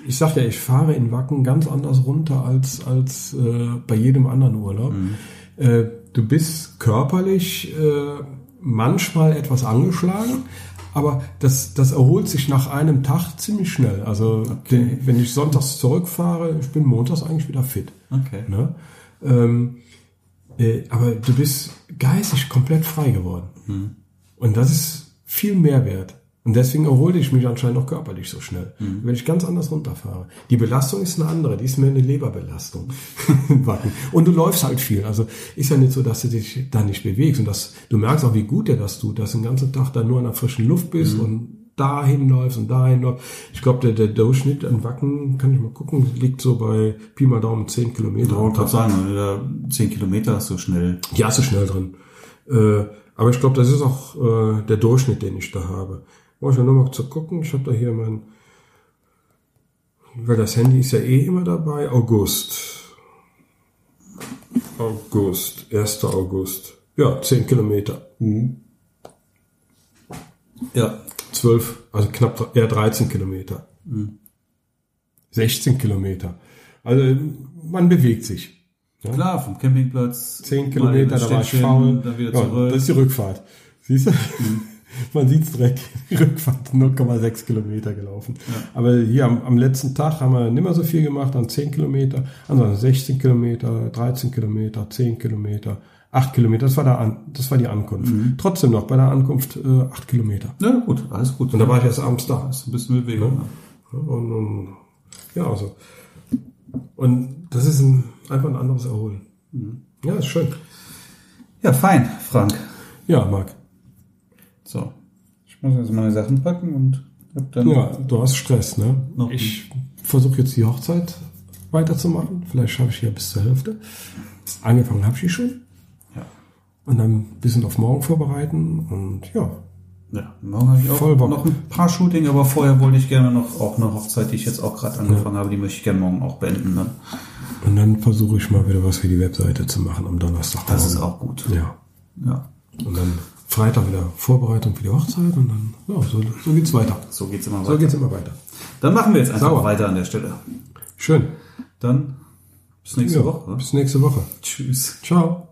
[SPEAKER 1] Ich, sag ja, ich fahre in Wacken ganz anders runter als, als äh, bei jedem anderen Urlaub.
[SPEAKER 2] Mhm.
[SPEAKER 1] Äh, du bist körperlich äh, manchmal etwas angeschlagen, aber das, das erholt sich nach einem Tag ziemlich schnell. Also den, wenn ich sonntags zurückfahre, ich bin montags eigentlich wieder fit.
[SPEAKER 2] Okay.
[SPEAKER 1] Ne? Ähm, äh, aber du bist geistig komplett frei geworden. Und das ist viel mehr wert. Und deswegen erhole ich mich anscheinend auch körperlich so schnell, wenn ich ganz anders runterfahre. Die Belastung ist eine andere, die ist mehr eine Leberbelastung. und du läufst halt viel. Also ist ja nicht so, dass du dich da nicht bewegst. Und das, du merkst auch, wie gut dir das tut, dass du den ganzen Tag da nur in der frischen Luft bist und dahin läufst und dahin läufst. Ich glaube, der, der Durchschnitt an Wacken, kann ich mal gucken, liegt so bei Pi mal Daumen 10 Kilometer.
[SPEAKER 2] Ich wollte gerade sagen, wenn du da 10 Kilometer hast du schnell.
[SPEAKER 1] Ja, ist so schnell drin. Äh, aber ich glaube, das ist auch äh, der Durchschnitt, den ich da habe. Brauche ich ja nur mal zu gucken. Ich habe da hier mein, weil das Handy ist ja eh immer dabei. August. August, 1. August. Ja, 10 Kilometer.
[SPEAKER 2] Ja.
[SPEAKER 1] 12, also knapp eher 13 Kilometer. 16 Kilometer. Also man bewegt sich.
[SPEAKER 2] Klar, vom Campingplatz.
[SPEAKER 1] 10
[SPEAKER 2] mal in
[SPEAKER 1] Kilometer, da war ich faul.
[SPEAKER 2] Dann wieder
[SPEAKER 1] Ja,
[SPEAKER 2] zurück.
[SPEAKER 1] das ist die Rückfahrt. Siehst du? Man sieht's direkt. Die Rückfahrt 0,6 Kilometer gelaufen. Aber hier am, am letzten Tag haben wir nicht mehr so viel gemacht, dann 10 Kilometer, ansonsten 16 Kilometer, 13 Kilometer, 10 Kilometer, 8 Kilometer. Das war, der An das war die Ankunft. Trotzdem noch bei der Ankunft äh, 8 Kilometer.
[SPEAKER 2] ja, gut, alles gut.
[SPEAKER 1] Und da war ich erst abends da.
[SPEAKER 2] ist ein bisschen Bewegung.
[SPEAKER 1] Ja, Und, und ja, also. Und das ist ein, einfach ein anderes Erholen. Ja, ist schön.
[SPEAKER 2] Ja, fein, Frank.
[SPEAKER 1] Ja, Marc.
[SPEAKER 2] So. Ich muss jetzt meine Sachen packen und hab dann.
[SPEAKER 1] Ja, du hast Stress, ne?
[SPEAKER 2] Noch
[SPEAKER 1] ich versuche jetzt die Hochzeit weiterzumachen. Vielleicht schaffe ich ja bis zur Hälfte. Angefangen habe ich die schon.
[SPEAKER 2] Ja.
[SPEAKER 1] Und dann ein bisschen auf morgen vorbereiten. Und ja,
[SPEAKER 2] Ja, morgen habe ich auch
[SPEAKER 1] Voll Bock.
[SPEAKER 2] noch ein paar Shooting, aber vorher wollte ich gerne noch auch eine Hochzeit, die ich jetzt auch gerade angefangen habe, die möchte ich gerne morgen auch beenden. Dann.
[SPEAKER 1] und dann versuche ich mal wieder was für die Webseite zu machen am Donnerstag.
[SPEAKER 2] Das ist auch gut.
[SPEAKER 1] Ja.
[SPEAKER 2] Ja.
[SPEAKER 1] Und dann Freitag wieder Vorbereitung für die Hochzeit und dann, ja, so, so geht's weiter.
[SPEAKER 2] So geht's immer
[SPEAKER 1] So
[SPEAKER 2] weiter.
[SPEAKER 1] geht's immer weiter.
[SPEAKER 2] Dann machen wir jetzt einfach
[SPEAKER 1] Sauer.
[SPEAKER 2] weiter an der Stelle.
[SPEAKER 1] Schön.
[SPEAKER 2] Dann bis nächste
[SPEAKER 1] Ja,
[SPEAKER 2] Woche.
[SPEAKER 1] Bis nächste Woche.
[SPEAKER 2] Tschüss.
[SPEAKER 1] Ciao.